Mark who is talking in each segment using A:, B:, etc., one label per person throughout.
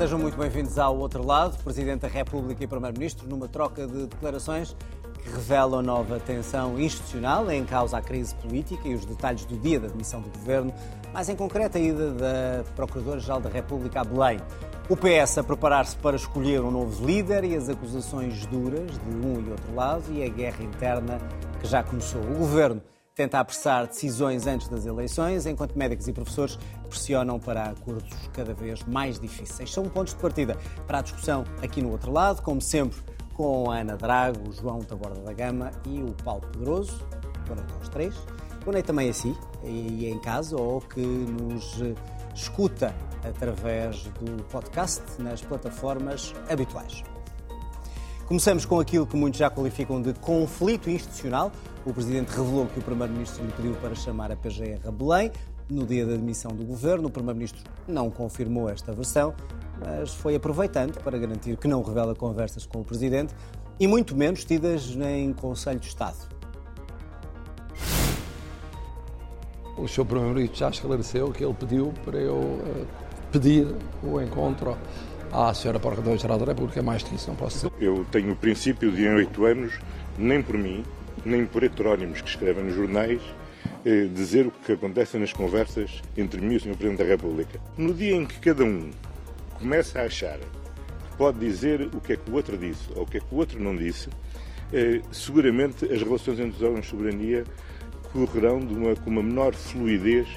A: Sejam muito bem-vindos ao outro lado. Presidente da República e Primeiro-Ministro numa troca de declarações que revelam nova tensão institucional em causa a crise política e os detalhes do dia da demissão do governo, mais em concreto a ida da Procuradora-Geral da República a Belém. O PS a preparar-se para escolher um novo líder e as acusações duras de um e outro lado e a guerra interna que já começou. O governo tenta apressar decisões antes das eleições, enquanto médicos e professores pressionam para acordos cada vez mais difíceis. São pontos de partida para a discussão aqui no outro lado, como sempre, com a Ana Drago, o João Taborda da Gama e o Paulo Pedroso. Noite aos três. Boa noite também a si, e em casa, ou que nos escuta através do podcast nas plataformas habituais. Começamos com aquilo que muitos já qualificam de conflito institucional. O Presidente revelou que o Primeiro-Ministro lhe pediu para chamar a PGR a Belém no dia da demissão do Governo. O Primeiro-Ministro não confirmou esta versão, mas foi aproveitando para garantir que não revela conversas com o Presidente e muito menos tidas em Conselho de Estado.
B: O Sr. Primeiro-Ministro já esclareceu que ele pediu para eu uh, pedir o encontro à Sra. Procuradora-Geral da República, mais que isso não posso dizer.
C: Eu tenho o princípio de, em oito anos, nem por mim, nem por heterónimos que escrevem nos jornais, eh, dizer o que acontece nas conversas entre mim e o Sr. Presidente da República. No dia em que cada um começa a achar que pode dizer o que é que o outro disse ou o que é que o outro não disse, eh, seguramente as relações entre os órgãos de soberania correrão de uma, com uma menor fluidez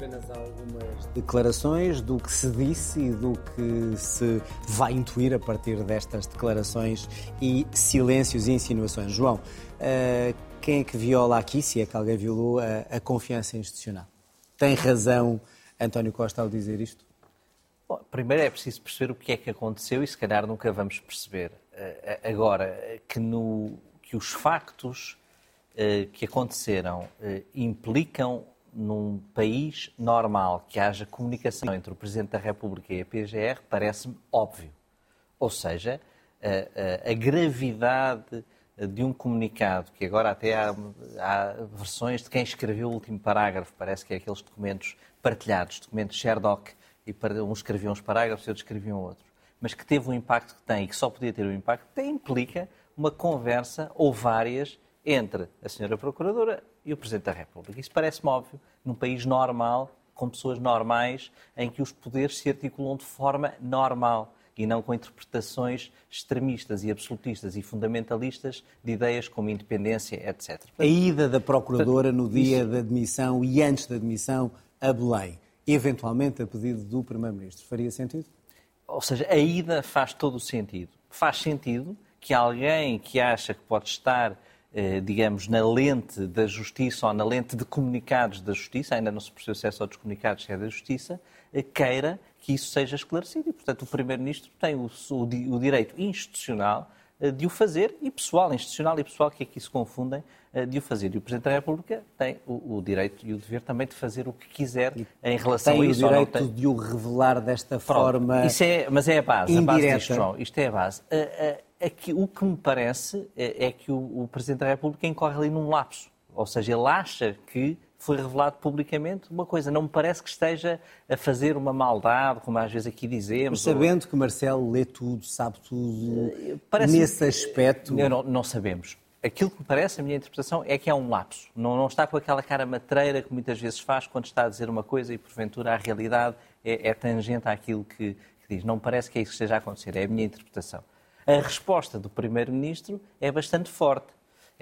A: apenas algumas declarações do que se disse e do que se vai intuir a partir destas declarações e silêncios e insinuações. João, uh, quem é que viola aqui, se é que alguém violou, a, a confiança institucional? Tem razão António Costa ao dizer isto?
D: Bom, primeiro é preciso perceber o que é que aconteceu e se calhar nunca vamos perceber. Uh, agora, que, no, que os factos uh, que aconteceram implicam num país normal que haja comunicação entre o Presidente da República e a PGR parece-me óbvio. Ou seja, a, a, a, gravidade de um comunicado, que agora até há, há, versões de quem escreveu o último parágrafo, parece que é aqueles documentos partilhados, documentos Sherdock, e uns escreviam uns parágrafos e outros escreviam outros, mas que teve o impacto que tem e que só podia ter o impacto que tem, implica uma conversa ou várias entre a senhora Procuradora e o Presidente da República. Isso parece-me óbvio num país normal, com pessoas normais, em que os poderes se articulam de forma normal e não com interpretações extremistas e absolutistas e fundamentalistas de ideias como independência, etc.
A: A ida da Procuradora no dia isso... da admissão e antes da admissão a Belém, eventualmente a pedido do Primeiro-Ministro, faria sentido?
D: Ou seja, a ida faz todo o sentido. Faz sentido que alguém que acha que pode estar digamos, na lente da justiça ou na lente de comunicados da justiça, ainda não se percebeu se é só dos comunicados, se é da justiça, eh, queira que isso seja esclarecido. E, portanto, o Primeiro-Ministro tem o, o, o, direito institucional eh, de o fazer, e pessoal, institucional e pessoal, que aqui se confundem, de o fazer. E o Presidente da República tem o, o, direito e o dever também de fazer o que quiser em relação
A: a
D: isso.
A: Tem o direito tem... de o revelar desta Pronto, forma
D: isso é, Mas é a base, indireta. a base disto, João. Isto é a base. É que o que me parece é, é que o, o, Presidente da República incorre ali num lapso. Ou seja, ele acha que foi revelado publicamente uma coisa. Não me parece que esteja a fazer uma maldade, como às vezes aqui dizemos.
A: Mas sabendo ou... que Marcelo lê tudo, sabe tudo, eh, parece nesse aspecto...
D: Não, não, sabemos. Aquilo que me parece, a minha interpretação, é que é um lapso. Não, não está com aquela cara matreira que muitas vezes faz quando está a dizer uma coisa e, porventura, a realidade é, é tangente àquilo que, que diz. Não me parece que é isso que esteja a acontecer. É a minha interpretação a resposta do Primeiro-Ministro é bastante forte.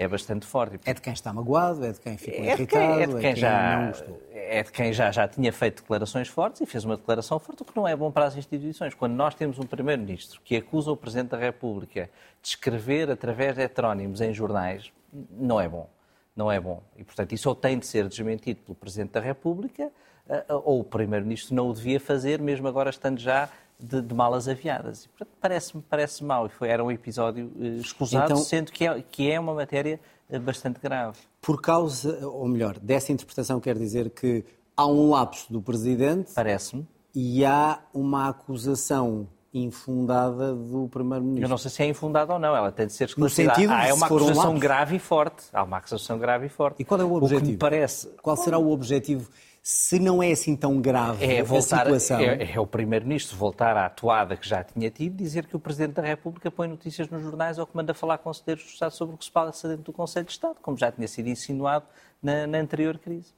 D: É bastante forte.
A: É de quem está magoado, é de quem ficou é irritado, quem, é de quem, é já, não gostou.
D: É de quem já, já tinha feito declarações fortes e fez uma declaração forte, o que não é bom para as instituições. Quando nós temos um Primeiro-Ministro que acusa o Presidente da República de escrever através de heterónimos em jornais, não é bom. Não é bom. E, portanto, isso ou tem de ser desmentido pelo Presidente da República, eh, ou o Primeiro-Ministro não o devia fazer, mesmo agora estando já de, de malas aviadas. Parece-me parece mal. E foi, era um episódio uh, escusado, então, sendo que é, que é uma matéria uh, bastante grave.
A: Por causa, ou melhor, dessa interpretação quer dizer que há um lapso do Presidente...
D: Parece-me.
A: E há uma acusação infundada do Primeiro-Ministro.
D: Eu não sei se é infundada ou não, ela tem de ser esclarecida. No sentido há, é uma acusação um grave e forte. Há uma acusação grave e forte.
A: E qual é o objetivo?
D: O que me parece...
A: Qual será o objetivo se não é assim tão grave é voltar, a situação.
D: É, é o Primeiro-Ministro voltar à atuada que já tinha tido, dizer que o Presidente da República põe notícias nos jornais ou que manda falar com conselheiros do Estado sobre o que se passa dentro do Conselho de Estado, como já tinha sido insinuado na, na anterior crise.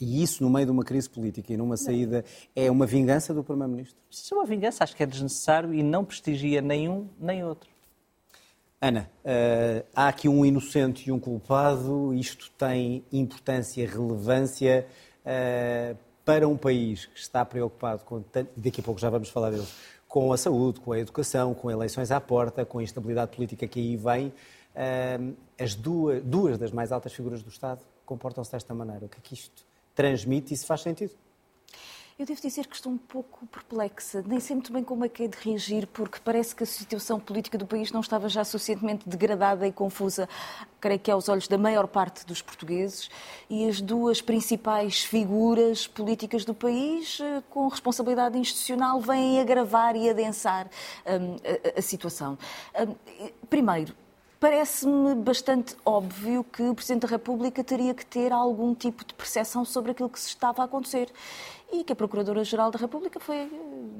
A: E isso, no meio de uma crise política e numa saída, é uma vingança do Primeiro-Ministro?
D: Isso é uma vingança, acho que é desnecessário e não prestigia nenhum nem outro.
A: Ana, uh, há aqui um inocente e um culpado, isto tem importância, relevância uh, para um país que está preocupado com, daqui a pouco já vamos falar deles, com a saúde, com a educação, com eleições à porta, com a instabilidade política que aí vem. Uh, as duas, duas das mais altas figuras do Estado comportam-se desta maneira. O que é que isto transmite e se faz sentido?
E: Eu devo dizer que estou um pouco perplexa, nem sei muito bem como é que é de reagir, porque parece que a situação política do país não estava já suficientemente degradada e confusa, creio que aos olhos da maior parte dos portugueses, e as duas principais figuras políticas do país, eh, com responsabilidade institucional, vêm agravar e adensar um, a, a, situação. Um, primeiro, Parece-me bastante óbvio que o Presidente da República teria que ter algum tipo de percepção sobre aquilo que se estava a acontecer e que a Procuradora-Geral da República foi eh,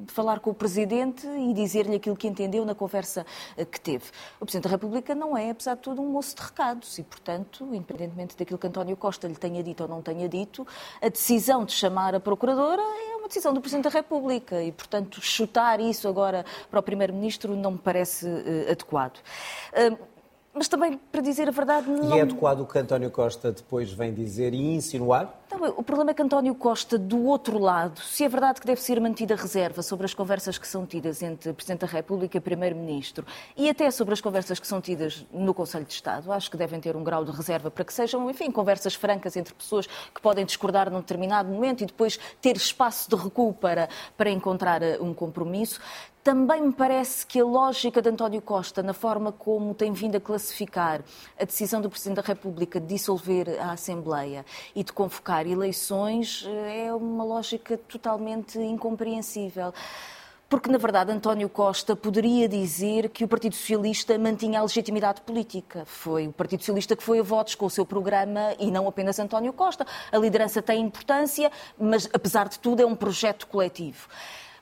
E: falar com o Presidente e dizer-lhe aquilo que entendeu na conversa eh, que teve. O Presidente da República não é, apesar de tudo, um moço de recados e, portanto, independentemente daquilo que António Costa lhe tenha dito ou não tenha dito, a decisão de chamar a Procuradora é uma decisão do Presidente da República e, portanto, chutar isso agora para o Primeiro-Ministro não me parece uh, adequado. Uh, mas também, para dizer a verdade.
A: Não... E é adequado o que António Costa depois vem dizer e insinuar?
E: Não, o problema é que António Costa, do outro lado, se é verdade que deve ser mantida reserva sobre as conversas que são tidas entre Presidente da República e Primeiro-Ministro e até sobre as conversas que são tidas no Conselho de Estado, acho que devem ter um grau de reserva para que sejam, enfim, conversas francas entre pessoas que podem discordar num determinado momento e depois ter espaço de recuo para, para encontrar eh, um compromisso. Também me parece que a lógica de António Costa, na forma como tem vindo a classificar a decisão do Presidente da República de dissolver a Assembleia e de convocar eleições, eh, é uma lógica totalmente incompreensível porque, na verdade, António Costa poderia dizer que o Partido Socialista mantinha a legitimidade política. Foi o Partido Socialista que foi a votos com o seu programa e não apenas António Costa. A liderança tem importância, mas, apesar de tudo, é um projeto coletivo.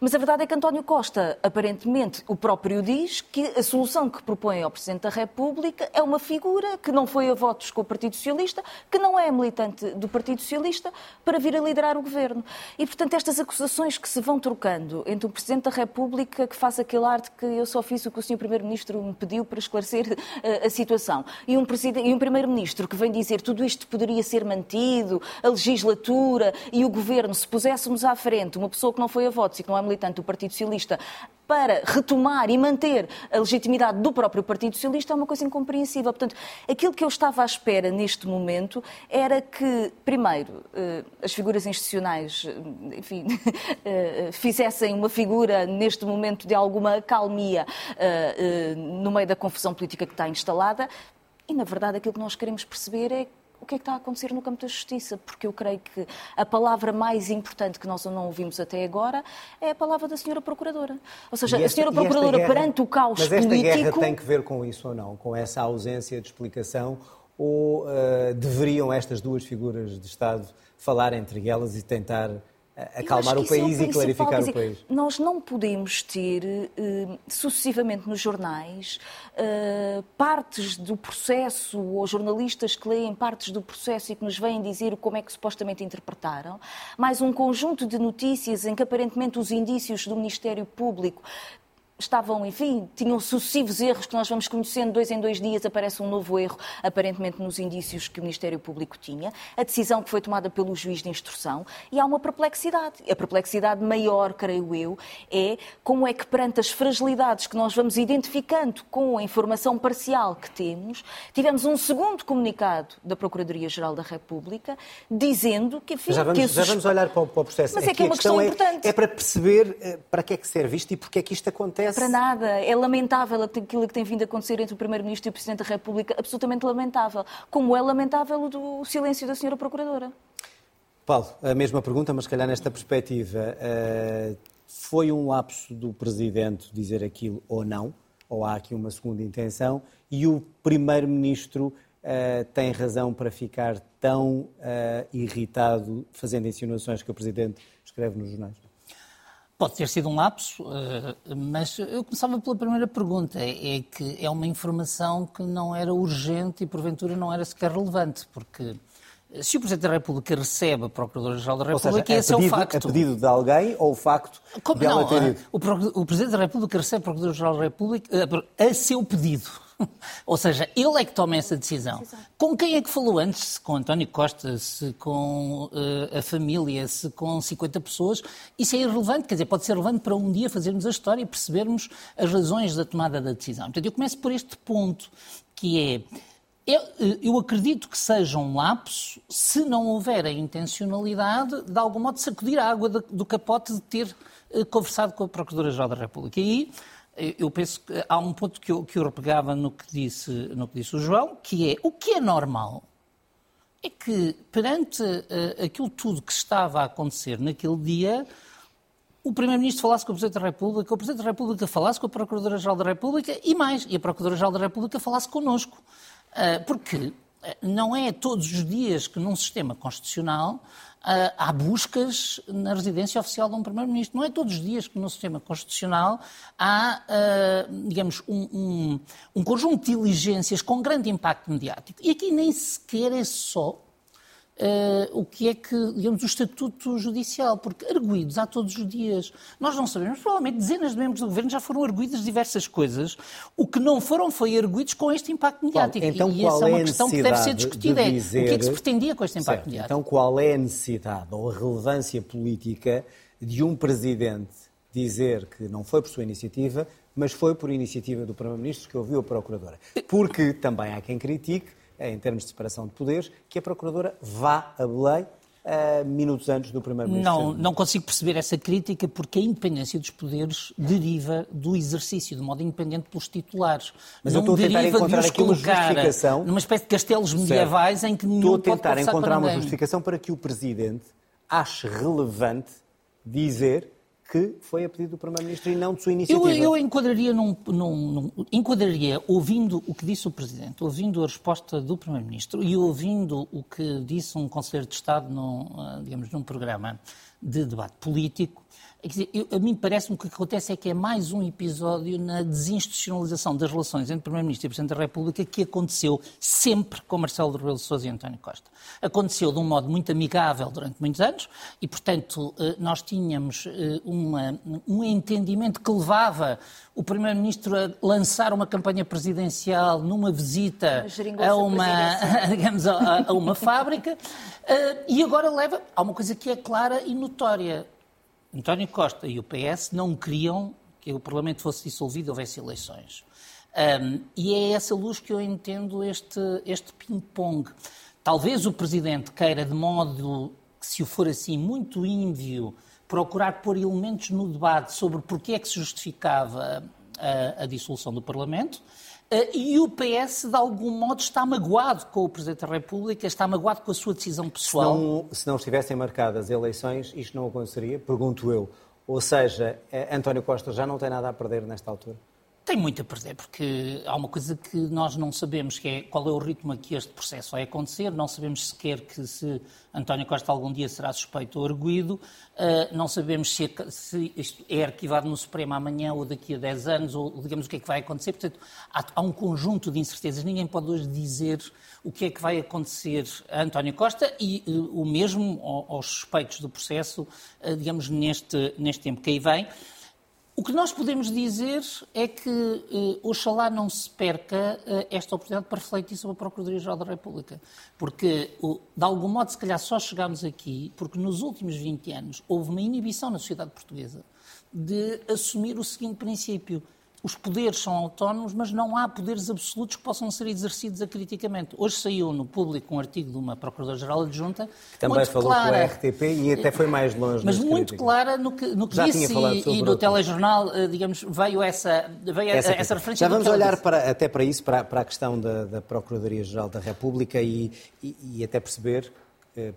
E: Mas a verdade é que António Costa, aparentemente, o próprio diz que a solução que propõe ao Presidente da República é uma figura que não foi a votos com o Partido Socialista, que não é militante do Partido Socialista, para vir a liderar o governo. E, portanto, estas acusações que se vão trocando entre o Presidente da República, que faz aquele arte que eu só fiz o que o Sr. Primeiro-Ministro me pediu para esclarecer uh, a situação, e um, um Primeiro-Ministro que vem dizer tudo isto poderia ser mantido, a legislatura e o governo, se puséssemos à frente uma pessoa que não foi a votos e que não é militante do Partido Socialista para retomar e manter a legitimidade do próprio Partido Socialista é uma coisa incompreensível. Portanto, aquilo que eu estava à espera neste momento era que, primeiro, eh, as figuras institucionais, eh, enfim, eh, fizessem uma figura neste momento de alguma calmia no meio da confusão política que está instalada. E, na verdade, aquilo que nós queremos perceber é o que é que está a acontecer no campo da justiça, porque eu creio que a palavra mais importante que nós não ouvimos até agora é a palavra da senhora Procuradora. Ou seja, esta, a senhora Procuradora, guerra, perante o caos
A: mas
E: político...
A: Mas esta guerra tem que ver com isso ou não? Com essa ausência de explicação? Ou uh, deveriam estas duas figuras de Estado falar entre elas e tentar acalmar o país é o e clarificar dizer, o país.
E: Nós não podemos ter uh, sucessivamente nos jornais uh, partes do processo ou jornalistas que leem partes do processo e que nos vêm dizer como é que supostamente interpretaram, mais um conjunto de notícias em que aparentemente os indícios do Ministério Público estavam, enfim, tinham sucessivos erros que nós vamos conhecendo, dois em dois dias aparece um novo erro, aparentemente nos indícios que o Ministério Público tinha, a decisão que foi tomada pelo juiz de instrução, e há uma perplexidade. A perplexidade maior, creio eu, é como é que perante as fragilidades que nós vamos identificando com a informação parcial que temos, tivemos um segundo comunicado da Procuradoria-Geral da República dizendo que, enfim...
A: Já vamos,
E: que
A: já vamos olhar para o, para o processo.
E: Mas é, é que é uma questão, questão é, importante.
A: É para perceber eh, para que é que serve isto e porque é que isto acontece
E: para nada. É lamentável aquilo que tem vindo a acontecer entre o Primeiro-Ministro e o Presidente da República, absolutamente lamentável. Como é lamentável o silêncio da Senhora Procuradora.
A: Paulo, a mesma pergunta, mas se calhar nesta perspectiva. Uh, foi um lapso do Presidente dizer aquilo ou não? Ou há aqui uma segunda intenção? E o Primeiro-Ministro uh, tem razão para ficar tão uh, irritado fazendo insinuações que o Presidente escreve nos jornais?
F: Pode ter sido um lapso, mas eu começava pela primeira pergunta. É que é uma informação que não era urgente e, porventura, não era sequer relevante, porque se o Presidente da República recebe a Procuradora-Geral da República,
A: seja, é
F: esse
A: pedido,
F: é o facto.
A: É pedido de alguém ou o facto Como, de ela
F: não,
A: ter ido?
F: O, o Presidente da República recebe a Procuradora-Geral da República a seu pedido. Ou seja, ele é que toma essa decisão. Com quem é que falou antes? Se com António Costa, se com uh, a família, se com 50 pessoas? Isso é irrelevante, quer dizer, pode ser relevante para um dia fazermos a história e percebermos as razões da tomada da decisão. Portanto, eu começo por este ponto, que é eu, eu, acredito que seja um lapso se não houver a intencionalidade, de algum modo, sacudir a água do capote de ter uh, conversado com a Procuradora-Geral da República. E aí eu penso que há um ponto que eu, que eu repegava no que, disse, no que disse o João, que é o que é normal é que, perante uh, aquilo tudo que estava a acontecer naquele dia, o Primeiro-Ministro falasse com o Presidente da República, o Presidente da República falasse com a Procuradora-Geral da República e mais, e a Procuradora-Geral da República falasse connosco. Uh, porque não é todos os dias que num sistema constitucional uh, há buscas na residência oficial de um Primeiro-Ministro. Não é todos os dias que no sistema constitucional há, uh, digamos, um, um, um conjunto de diligências com grande impacto mediático. E aqui nem sequer é só Uh, o que é que, digamos, o estatuto judicial, porque arguídos há todos os dias. Nós não sabemos, provavelmente dezenas de membros do governo já foram arguídos de diversas coisas. O que não foram foi arguídos com este impacto mediático.
A: Então,
F: e
A: essa
F: é
A: uma
F: uma questão que deve ser discutida.
A: De dizer...
F: O que é que se pretendia com este impacto
A: certo.
F: mediático?
A: Então, qual é a necessidade ou a relevância política de um presidente dizer que não foi por sua iniciativa, mas foi por iniciativa do Primeiro-Ministro que ouviu a Procuradora? Porque também há quem critique em termos de separação de poderes, que a Procuradora vá a Belém uh, minutos antes do Primeiro-Ministro.
F: Não, não consigo perceber essa crítica porque a independência dos poderes deriva do exercício de modo independente pelos titulares.
A: Mas
F: não
A: eu estou a tentar encontrar aqui uma justificação.
F: numa espécie de castelos medievais em que nenhum
A: Estou a tentar encontrar uma justificação para que o Presidente ache relevante dizer que foi a pedido do Primeiro-Ministro e não de sua iniciativa.
F: Eu, eu enquadraria, num, num, num, enquadraria, ouvindo o que disse o Presidente, ouvindo a resposta do Primeiro-Ministro e ouvindo o que disse um Conselheiro de Estado num, ah, digamos, num programa de debate político, Quer dizer, eu, a mim parece-me que o que acontece é que é mais um episódio na desinstitucionalização das relações entre Primeiro-Ministro e Presidente da República que aconteceu sempre com Marcelo Rebelo de Sousa e António Costa. Aconteceu de um modo muito amigável durante muitos anos e, portanto, eh, nós tínhamos eh, uma, um entendimento que levava o Primeiro-Ministro a lançar uma campanha presidencial numa visita a uma, digamos, a, a uma fábrica eh, e agora leva a uma coisa que é clara e notória António Costa e o PS não queriam que o Parlamento fosse dissolvido e houvesse eleições. Um, e é essa luz que eu entendo este, este ping-pong. Talvez o Presidente queira, de modo que, se o for assim, muito ínvio, procurar pôr elementos no debate sobre porque é que se justificava a, a dissolução do Parlamento. Uh, e o PS, de algum modo, está magoado com o Presidente da República, está magoado com a sua decisão pessoal.
A: Se não, se não estivessem marcadas eleições, isto não aconteceria, pergunto eu. Ou seja, eh, António Costa já não tem nada a perder nesta altura?
F: Tem muito a perder, porque há uma coisa que nós não sabemos, que é qual é o ritmo a que este processo vai acontecer. Não sabemos sequer que se António Costa algum dia será suspeito ou arguído. Uh, não sabemos se, se isto é arquivado no Supremo amanhã ou daqui a 10 anos, ou digamos o que é que vai acontecer. Portanto, há, há um conjunto de incertezas. Ninguém pode hoje dizer o que é que vai acontecer a António Costa e uh, o mesmo aos suspeitos do processo, uh, digamos, neste, neste tempo que aí vem. O que nós podemos dizer é que eh, oxalá não se perca eh, esta oportunidade para refletir sobre a Procuradoria-Geral da República. Porque, de algum modo, se calhar só chegámos aqui porque nos últimos 20 anos houve uma inibição na sociedade portuguesa de assumir o seguinte princípio os poderes são autónomos, mas não há poderes absolutos que possam ser exercidos acriticamente. Hoje saiu no público um artigo de uma Procuradora-Geral adjunta.
A: Que também falou clara, com a RTP e até foi mais longe.
F: Mas muito críticas. clara no que, no que disse e, e no telejornal, eh, digamos, veio essa, veio essa, essa referência.
A: Já vamos olhar para, até para isso, para, para a questão da, da Procuradoria-Geral da República e, e, e até perceber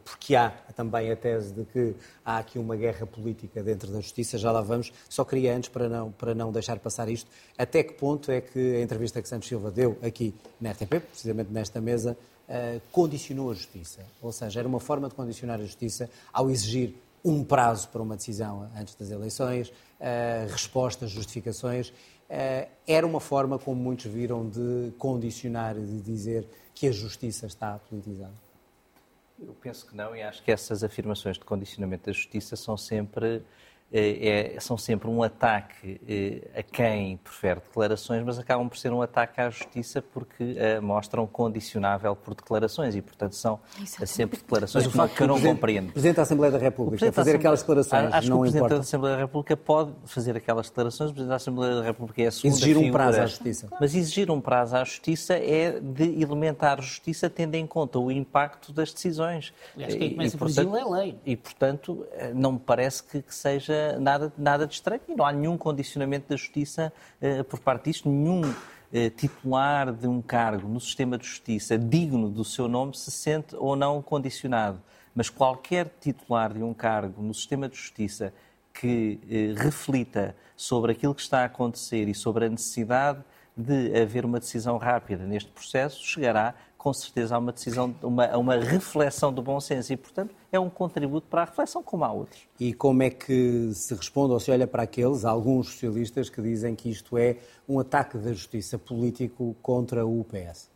A: porque há também a tese de que há aqui uma guerra política dentro da justiça, já lá vamos. Só queria antes, para não, para não deixar passar isto, até que ponto é que a entrevista que Santos Silva deu aqui na RTP, precisamente nesta mesa, uh, condicionou a justiça? Ou seja, era uma forma de condicionar a justiça ao exigir um prazo para uma decisão antes das eleições, uh, respostas, justificações. Era uma forma, como muitos viram, de condicionar, de dizer que a justiça está politizada?
D: Eu penso que não e acho que essas afirmações de condicionamento da justiça são sempre é, é, são sempre um ataque é, a quem prefere declarações, mas acabam por ser um ataque à justiça porque a mostram condicionável por declarações e, portanto, são Exatamente. sempre declarações que, que eu não compreendo.
A: O Presidente da Assembleia da República fazer aquelas declarações
D: acho
A: não
D: que o Presidente
A: importa.
D: da Assembleia da República pode fazer aquelas declarações, o Presidente da Assembleia da República é a segunda
A: Exigir
D: um
A: prazo à Justiça.
D: Mas exigir um prazo à Justiça é de elementar justiça tendo em conta o impacto das decisões.
F: Acho que quem começa e, portanto, é lei.
D: E, portanto, não me parece que, que seja nada, nada de estranho e não há nenhum condicionamento da justiça uh, por parte disto, nenhum uh, titular de um cargo no sistema de justiça digno do seu nome se sente ou não condicionado. Mas qualquer titular de um cargo no sistema de justiça que uh, reflita sobre aquilo que está a acontecer e sobre a necessidade de haver uma decisão rápida neste processo, chegará com certeza a uma decisão, uma, uma reflexão do bom senso e, portanto, é um contributo para a reflexão como há outros.
A: E como é que se responde ou se olha para aqueles, alguns socialistas, que dizem que isto é um ataque da justiça político contra o PS?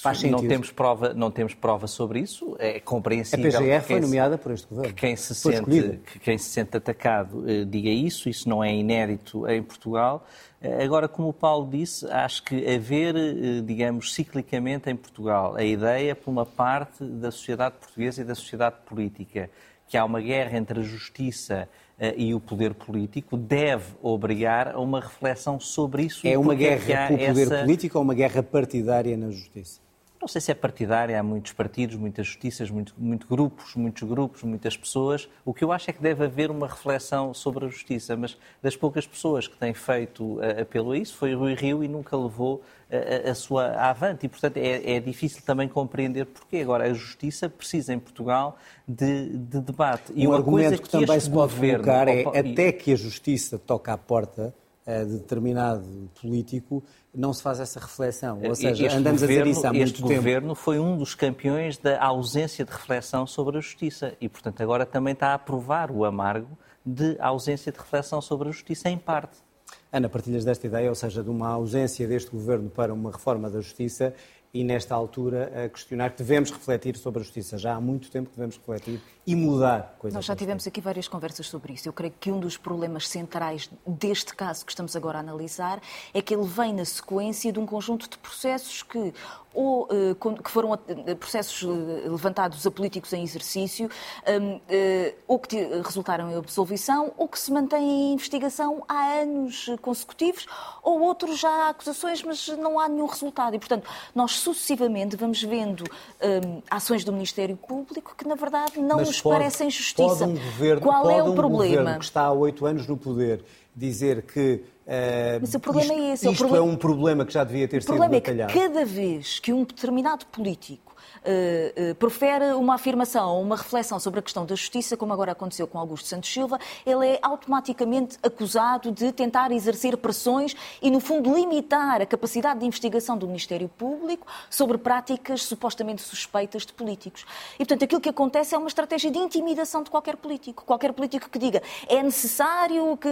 D: Faz sentido. Não temos prova, não temos prova sobre isso. É compreensível.
A: A PGR foi nomeada por este governo.
D: Que quem se sente, que quem se sente atacado eh, diga isso. Isso não é inédito em Portugal. Eh, agora, como o Paulo disse, acho que haver, eh, digamos, ciclicamente em Portugal a ideia, por uma parte da sociedade portuguesa e da sociedade política, que há uma guerra entre a justiça e o poder político deve obrigar a uma reflexão sobre isso.
A: É uma é guerra pelo poder essa... político ou uma guerra partidária na justiça?
D: Não sei se é partidária, há muitos partidos, muitas justiças, muito, muito grupos, muitos grupos, muitas pessoas. O que eu acho é que deve haver uma reflexão sobre a justiça, mas das poucas pessoas que têm feito uh, apelo a isso foi Rui Rio e nunca levou uh, a sua avante. E, portanto, é, é, difícil também compreender porquê. Agora, a justiça precisa em Portugal de, de debate.
A: E um argumento que, que também se pode governo, colocar é até que a justiça toque à porta de determinado político, não se faz essa reflexão. Ou seja, este andamos governo, a dizer isso há muito
D: este
A: tempo.
D: Este governo foi um dos campeões da ausência de reflexão sobre a justiça e, portanto, agora também está a aprovar o amargo de ausência de reflexão sobre a justiça, em parte.
A: Ana, partilhas desta ideia, ou seja, de uma ausência deste governo para uma reforma da justiça e, nesta altura, a questionar que devemos refletir sobre a justiça. Já há muito tempo que devemos refletir e mudar coisas.
E: Nós já tivemos aqui várias conversas sobre isso. Eu creio que um dos problemas centrais deste caso que estamos agora a analisar é que ele vem na sequência de um conjunto de processos que ou eh, que foram eh, processos eh, levantados a políticos em exercício, hum, ou que resultaram em absolvição, ou que se mantêm em investigação há anos consecutivos, ou outros já há acusações, mas não há nenhum resultado. E, portanto, nós sucessivamente vamos vendo hum, ações do Ministério Público que, na verdade, não mas nos pode, parecem justiça.
A: Pode um governo,
E: Qual
A: pode
E: é o
A: um
E: problema?
A: governo que está há oito anos no poder dizer que
E: uh, Mas o problema
A: isto,
E: é esse.
A: Isto é um problema que já devia ter
E: o
A: sido
E: problema
A: batalhado.
E: é que cada vez que um determinado político uh, profere uma afirmação uma reflexão sobre a questão da justiça, como agora aconteceu com Augusto Santos Silva, ele é automaticamente acusado de tentar exercer pressões e, no fundo, limitar a capacidade de investigação do Ministério Público sobre práticas supostamente suspeitas de políticos. E, portanto, aquilo que acontece é uma estratégia de intimidação de qualquer político. Qualquer político que diga é necessário que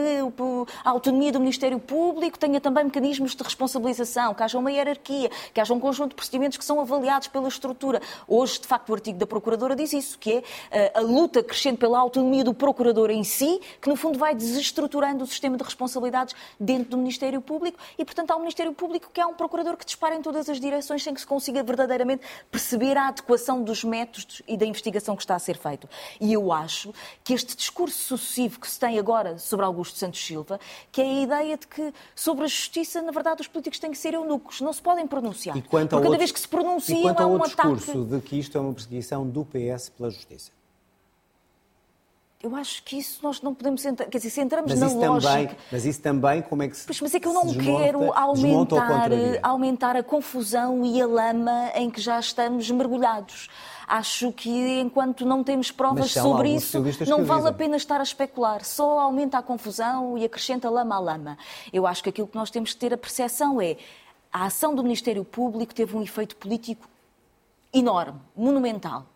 E: a autonomia do Ministério Público tenha também mecanismos de responsabilização, que haja uma hierarquia, que haja um conjunto de procedimentos que são avaliados pela estrutura. Hoje, de facto, o artigo da Procuradora diz isso, que é eh, a luta crescente pela autonomia do Procurador em si, que no fundo vai desestruturando o sistema de responsabilidades dentro do Ministério Público e, portanto, há um Ministério Público que há um Procurador que dispara em todas as direções sem que se consiga verdadeiramente perceber a adequação dos métodos e da investigação que está a ser feito. E eu acho que este discurso sucessivo que se tem agora sobre Augusto Santos Silva, que é a ideia de que sobre a justiça, na verdade, os políticos têm que ser eunucos, não se podem pronunciar. E quanto Porque cada outro, vez que se pronunciam, há um
A: ataque discurso de que isto é uma perseguição do PS pela justiça?
E: Eu acho que isso nós não podemos entrar. Quer dizer, se entramos
A: mas
E: na
A: isso
E: lógica.
A: Também, mas isso também, como é que se.
E: Pois, mas é que eu não
A: desmonta,
E: quero aumentar, aumentar a confusão e a lama em que já estamos mergulhados. Acho que enquanto não temos provas sobre isso, não vale a pena estar a especular. Só aumenta a confusão e acrescenta lama à lama. Eu acho que aquilo que nós temos que ter a percepção é a ação do Ministério Público teve um efeito político enorme, monumental.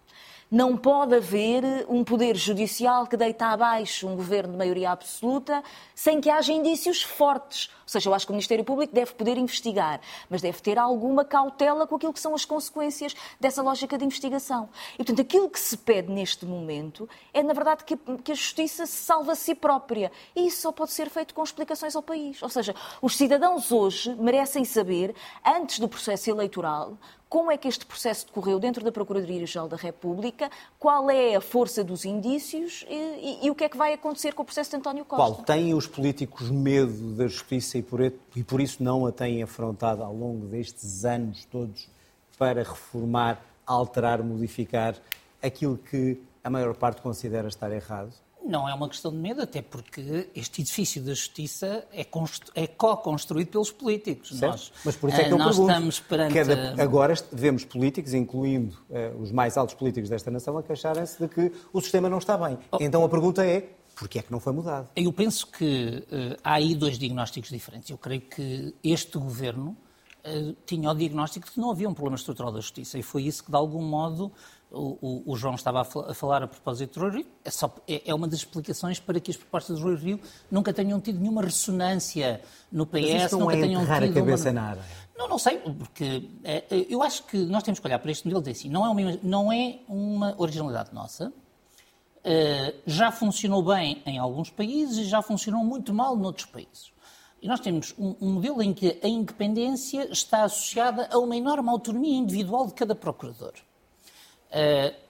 E: Não pode haver um poder judicial que deita abaixo um governo de maioria absoluta sem que haja indícios fortes. Ou seja, eu acho que o Ministério Público deve poder investigar, mas deve ter alguma cautela com aquilo que são as consequências dessa lógica de investigação. E, portanto, aquilo que se pede neste momento é, na verdade, que, que a justiça se salve a si própria. E isso só pode ser feito com explicações ao país. Ou seja, os cidadãos hoje merecem saber, antes do processo eleitoral, como é que este processo decorreu dentro da Procuradoria-Geral da República, qual é a força dos indícios e, e, e, o que é que vai acontecer com o processo de António Costa.
A: Qual? Têm os políticos medo da justiça e por, e por isso não a têm afrontado ao longo destes anos todos para reformar, alterar, modificar aquilo que a maior parte considera estar errado?
F: Não é uma questão de medo, até porque este edifício da justiça é, é co-construído pelos políticos.
A: Nós, Mas por isso é que eu nós pergunto, estamos perante... Cada, agora vemos políticos, incluindo uh, os mais altos políticos desta nação, a queixarem-se de que o sistema não está bem. Oh. Então a pergunta é, porquê é que não foi mudado?
F: Eu penso que uh, há aí dois diagnósticos diferentes. Eu creio que este governo uh, tinha o diagnóstico de que não havia um problema estrutural da justiça e foi isso que, de algum modo, o, o, o, João estava a, falar a propósito do Rui Rio, é, só, é, é, uma das explicações para que as propostas do Rui Rio nunca tenham tido nenhuma ressonância no PS,
A: Mas
F: nunca
A: é
F: tenham
A: tido. a cabeça
F: uma...
A: na área.
F: Não, não sei, porque é, é, eu acho que nós temos que olhar para este modelo e dizer assim, não é uma, não é uma originalidade nossa, uh, já funcionou bem em alguns países e já funcionou muito mal noutros países. E nós temos um, um modelo em que a independência está associada a uma enorme autonomia individual de cada procurador. Uh,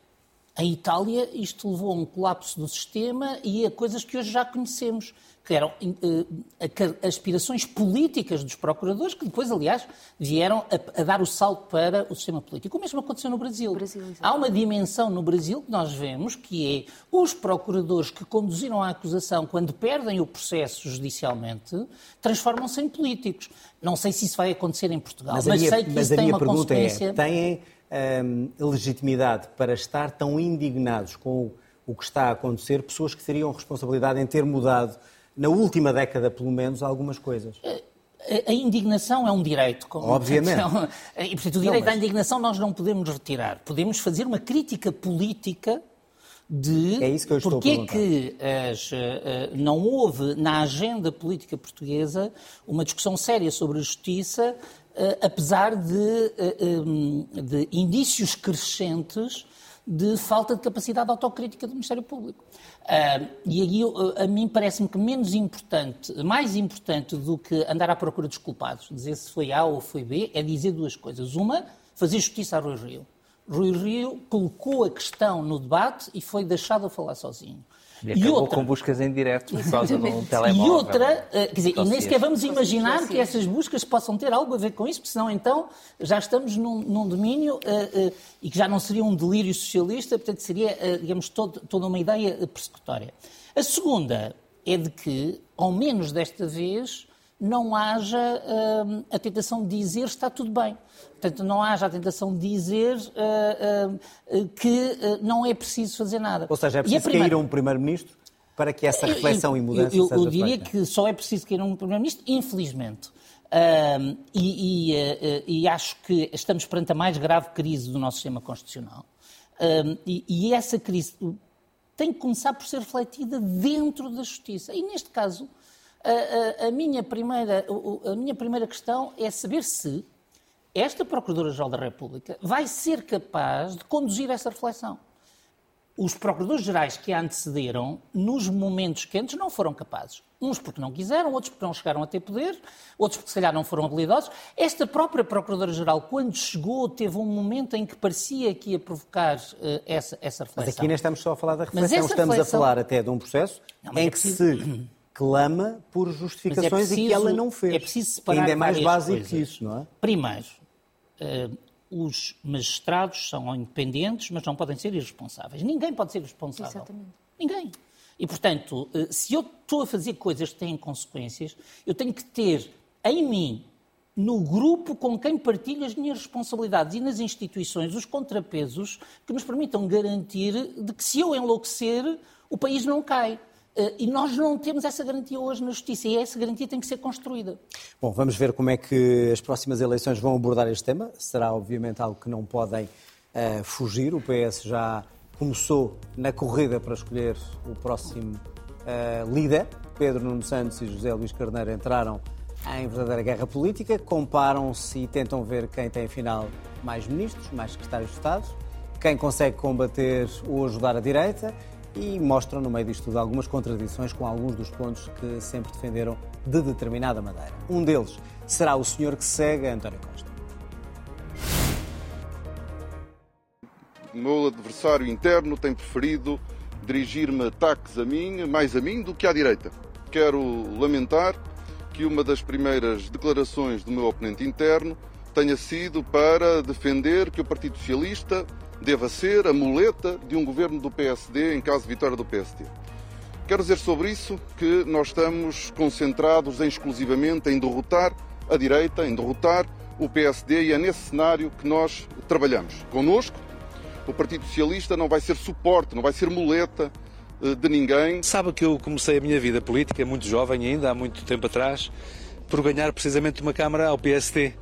F: em Itália, isto levou a um colapso do sistema e a coisas que hoje já conhecemos, que eram uh, aspirações políticas dos procuradores, que depois, aliás, vieram a, a, dar o salto para o sistema político. O mesmo aconteceu no Brasil.
E: Brasil
F: Há uma dimensão no Brasil que nós vemos, que é os procuradores que conduziram a acusação, quando perdem o processo judicialmente, transformam-se em políticos. Não sei se isso vai acontecer em Portugal, mas, mas
A: minha,
F: sei que
A: mas
F: isso tem uma
A: é,
F: consequência...
A: É, têm um, legitimidade para estar tão indignados com o que está a acontecer, pessoas que teriam responsabilidade em ter mudado, na última década pelo menos, algumas coisas?
F: A indignação é um direito.
A: Como Obviamente.
F: E, portanto, o direito não, mas... à indignação nós não podemos retirar. Podemos fazer uma crítica política de
A: é isso que eu estou
F: porque é que as, uh, não houve na agenda política portuguesa uma discussão séria sobre a justiça eh, apesar de, eh, eh, de indícios crescentes de falta de capacidade autocrítica do Ministério Público. e aí, a mim parece-me que menos importante, mais importante do que andar à procura dos culpados, dizer se foi A ou foi B, é dizer duas coisas. Uma, fazer justiça a Rui Rio. Rui Rio colocou a questão no debate e foi deixado a falar sozinho.
D: E, e outra, com buscas em direto por causa de um telemóvel.
F: E outra, eh, quer dizer, e nem sequer vamos imaginar que essas buscas possam ter algo a ver com isso, porque senão então já estamos num, num domínio uh, uh, e que já não seria um delírio socialista, portanto seria, uh, digamos, todo, toda uma ideia persecutória. A segunda é de que, ao menos desta vez, não haja uh, a tentação de dizer está tudo bem. Portanto, não haja a tentação de dizer uh, uh, que não é preciso fazer nada.
A: Ou seja, é preciso primeira... cair um Primeiro-Ministro para que essa reflexão eu, e mudança
F: eu,
A: seja
F: eu diria
A: feita.
F: que só é preciso cair um Primeiro-Ministro, infelizmente. E, e, e, acho que estamos perante a mais grave crise do nosso sistema constitucional. E, e essa crise tem que começar por ser refletida dentro da justiça. E, neste caso, a, a, a, minha primeira, a minha primeira questão é saber se esta Procuradora-Geral da República vai ser capaz de conduzir essa reflexão. Os Procuradores-Gerais que a antecederam, nos momentos quentes, não foram capazes. Uns porque não quiseram, outros porque não chegaram a ter poder, outros porque se calhar não foram habilidosos. Esta própria Procuradora-Geral, quando chegou, teve um momento em que parecia que ia provocar uh, essa, essa reflexão.
A: Mas aqui nem estamos só a falar da reflexão, estamos reflexão... a falar até de um processo não, em é que se clama por justificações é preciso, e que ela não fez.
F: É preciso separar
A: Ainda é mais básico
F: coisas.
A: que isso, não é?
F: Primeiro, uh, os magistrados são independentes, mas não podem ser irresponsáveis. Ninguém pode ser irresponsável.
E: Exatamente.
F: Ninguém. E, portanto, eh, se eu estou a fazer coisas que têm consequências, eu tenho que ter em mim, no grupo com quem partilho as minhas responsabilidades e nas instituições, os contrapesos que nos permitam garantir de que se eu enlouquecer, o país não cai. Eh, e nós não temos essa garantia hoje na Justiça e essa garantia tem que ser construída.
A: Bom, vamos ver como é que as próximas eleições vão abordar este tema. Será, obviamente, algo que não podem uh, fugir. O PS já começou na corrida para escolher o próximo uh, líder. Pedro Nuno Santos e José Luís Carneiro entraram em verdadeira guerra política, comparam-se e tentam ver quem tem, afinal, mais ministros, mais secretários de Estado, quem consegue combater ou ajudar a direita e mostram, no meio disto tudo, algumas contradições com alguns dos pontos que sempre defenderam de determinada maneira. Um deles será o senhor que segue António Costa.
G: O meu adversário interno tem preferido dirigir-me ataques a mim, mais a mim do que à direita. Quero lamentar que uma das primeiras declarações do meu oponente interno tenha sido para defender que o Partido Socialista deva ser a muleta de um governo do PSD em caso de vitória do PSD. Quero dizer sobre isso que nós estamos concentrados em, exclusivamente em derrotar a direita, em derrotar o PSD e é nesse cenário que nós trabalhamos. Connosco, o Partido Socialista não vai ser suporte, não vai ser muleta eh, de ninguém.
H: Sabe que eu comecei a minha vida política muito jovem ainda, há muito tempo atrás, por ganhar precisamente uma Câmara ao PSD.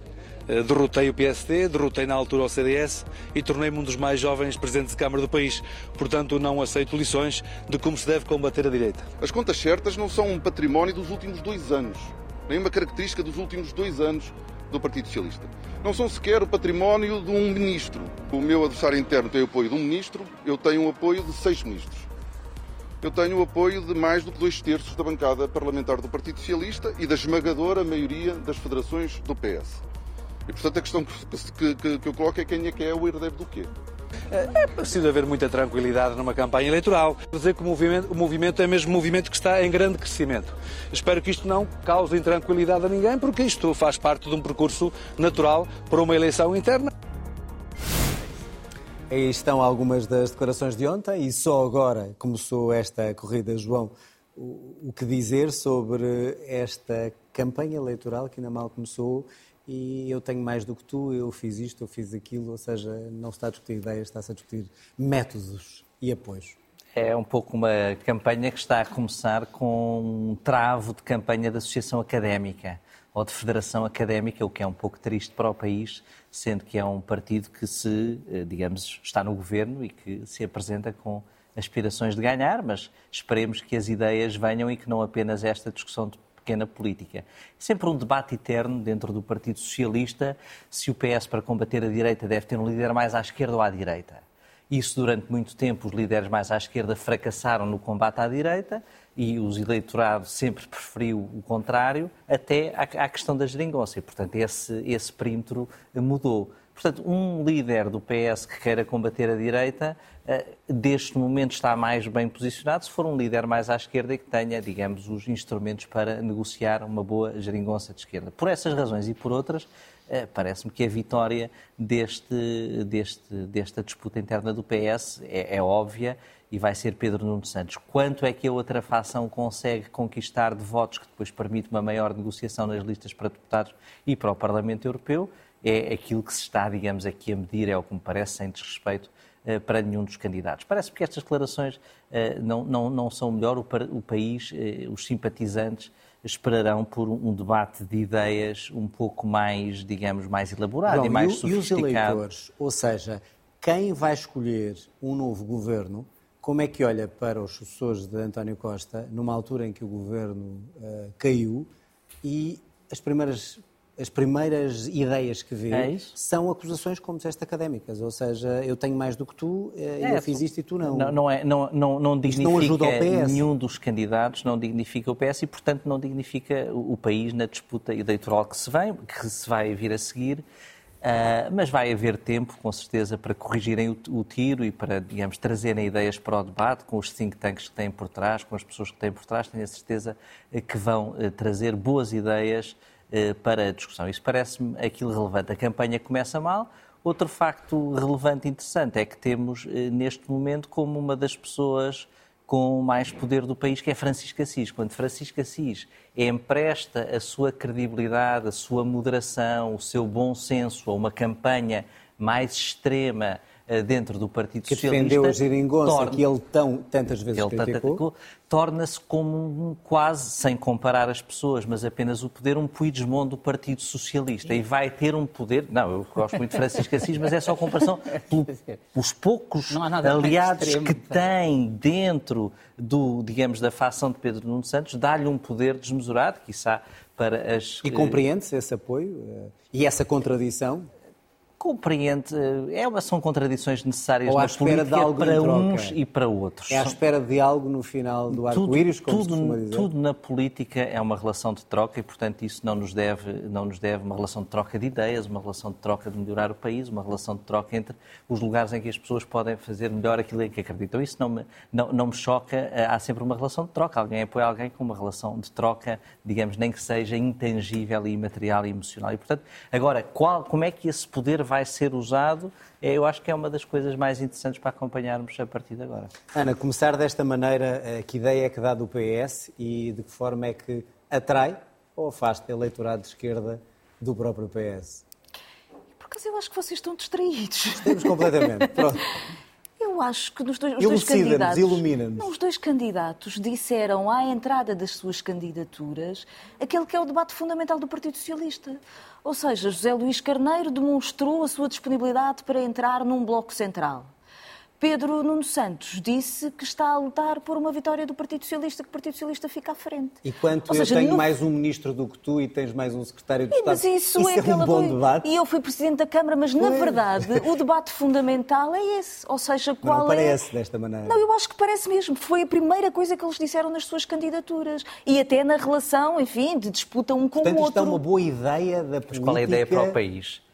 H: Eh, derrotei o PSD, derrotei na altura o CDS e tornei-me um dos mais jovens presidentes de Câmara do país. Portanto, não aceito lições de como se deve combater a direita.
G: As contas certas não são um património dos últimos dois anos, nem uma característica dos últimos dois anos do Partido Socialista. Não são sequer o património de um ministro. O meu adversário interno tem o apoio de um ministro, eu tenho o apoio de seis ministros. Eu tenho o apoio de mais do que dois terços da bancada parlamentar do Partido Socialista e da esmagadora maioria das federações do PS. E, portanto, a questão que, que, que eu coloco é quem é que é o herdeiro do quê?
H: É preciso haver muita tranquilidade numa campanha eleitoral. Quer dizer que o movimento, o movimento é mesmo um movimento que está em grande crescimento. Espero que isto não cause intranquilidade a ninguém, porque isto faz parte de um percurso natural para uma eleição interna.
A: Aí estão algumas das declarações de ontem e só agora começou esta corrida, João. O que dizer sobre esta campanha eleitoral que ainda mal começou e eu tenho mais do que tu, eu fiz isto, eu fiz aquilo, ou seja, não se está a discutir ideias, está-se a discutir métodos e apoios.
D: É um pouco uma campanha que está a começar com um travo de campanha da Associação Académica ou de Federação Académica, o que é um pouco triste para o país, sendo que é um partido que se, eh, digamos, está no governo e que se apresenta com aspirações de ganhar, mas esperemos que as ideias venham e que não apenas esta discussão de pequena política. Sempre um debate eterno dentro do Partido Socialista se o PS, para combater a direita, deve ter um líder mais à esquerda ou à direita. Isso, durante muito tempo, os líderes mais à esquerda fracassaram no combate à direita e os eleitorados sempre preferiu o contrário, até à, questão da geringonça. E, portanto, esse, esse perímetro mudou. Portanto, um líder do PS que queira combater a direita, eh, deste momento está mais bem posicionado se for um líder mais à esquerda e que tenha, digamos, os instrumentos para negociar uma boa geringonça de esquerda. Por essas razões e por outras, eh, parece-me que a vitória deste, deste, desta disputa interna do PS é, é óbvia e vai ser Pedro Nuno Santos. Quanto é que a outra facção consegue conquistar de votos que depois permite uma maior negociação nas listas para deputados e para o Parlamento Europeu? É aquilo que se está, digamos, aqui a medir, é o que me parece, sem desrespeito uh, para nenhum dos candidatos. Parece-me que estas declarações uh, não, não, não são melhor, o, país, uh, os simpatizantes esperarão por um debate de ideias um pouco mais, digamos, mais elaborado Bom, e mais
A: e,
D: sofisticado.
A: E os eleitores, ou seja, quem vai escolher um novo governo, como é que olha para os sucessores de António Costa, numa altura em que o governo caiu e as primeiras as primeiras ideias que vê é são acusações como disseste académicas, ou seja, eu tenho mais do que tu, eh, é, eu fiz isto e tu não.
D: Não, não, é, não, não, não dignifica não nenhum dos candidatos, não dignifica o PS e, portanto, não dignifica o, o país na disputa eleitoral que se, vem, que se vai vir a seguir. Uh, mas vai haver tempo, com certeza, para corrigirem o, o, tiro e para, digamos, trazerem ideias para o debate com os think tanks que têm por trás, com as pessoas que têm por trás. Tenho a certeza que vão uh, trazer boas ideias para a discussão. Isso parece-me aquilo relevante. A campanha começa mal. Outro facto relevante e interessante é que temos, eh, neste momento, como uma das pessoas com mais poder do país, que é Francisco Assis. Quando Francisco Assis empresta a sua credibilidade, a sua moderação, o seu bom senso a uma campanha mais extrema eh, dentro do Partido
A: que
D: Socialista.
A: defendeu a geringonça, torna, que ele tão, tantas vezes ele criticou.
D: Torna-se como um, quase, sem comparar as pessoas, mas apenas o poder, um Puigdemont do Partido Socialista. E vai ter um poder... Não, eu gosto muito de Francisco Assis, mas é só comparação pelos poucos aliados que tem dentro do, digamos, da facção de Pedro Nuno Santos, dá-lhe um poder desmesurado, quiçá, para as...
A: E compreende-se esse apoio eh, e essa contradição?
D: Compreende, é uma, são contradições necessárias Ou à na política de algo para uns e para outros.
A: É à espera de algo no final do arco-íris, como
D: tudo,
A: se dizer?
D: Tudo na política é uma relação de troca e, portanto, isso não nos, deve, não nos deve uma relação de troca de ideias, uma relação de troca de melhorar o país, uma relação de troca entre os lugares em que as pessoas podem fazer melhor aquilo em que acreditam. Isso não me, não, não me choca, há sempre uma relação de troca. Alguém apoia alguém com uma relação de troca, digamos, nem que seja intangível e imaterial e emocional. E, portanto, agora, qual, como é que esse poder vai vai ser usado, é, eu acho que é uma das coisas mais interessantes para acompanharmos a partir de agora.
A: Ana, começar desta maneira, eh, que ideia é que dá do PS e de que forma é que atrai ou afasta eleitorado de esquerda do próprio PS?
E: Por acaso eu acho que vocês estão distraídos.
A: Estamos completamente. Pronto.
E: Eu acho que nos dois, os dois candidatos.
A: ilumina-nos.
E: Os dois candidatos disseram à entrada das suas candidaturas aquele que é o debate fundamental do Partido Socialista. Ou seja, José Luís Carneiro demonstrou a sua disponibilidade para entrar num bloco central. Pedro Nuno Santos disse que está a lutar por uma vitória do Partido Socialista, que o Partido Socialista fica à frente.
A: E quanto Ou eu seja, tenho no... mais um ministro do que tu e tens mais um secretário de Estado,
E: mas isso,
A: isso
E: é,
A: é um bom debate?
E: E eu fui Presidente da Câmara, mas na verdade o debate fundamental é esse. Ou seja, qual
A: não
E: é...
A: parece desta maneira.
E: Não, eu acho que parece mesmo. Foi a primeira coisa que eles disseram nas suas candidaturas. E até na relação, enfim, de disputa um com
A: Portanto,
E: o outro.
A: Portanto, isto é uma boa ideia da política...
D: Mas qual é a ideia para o país?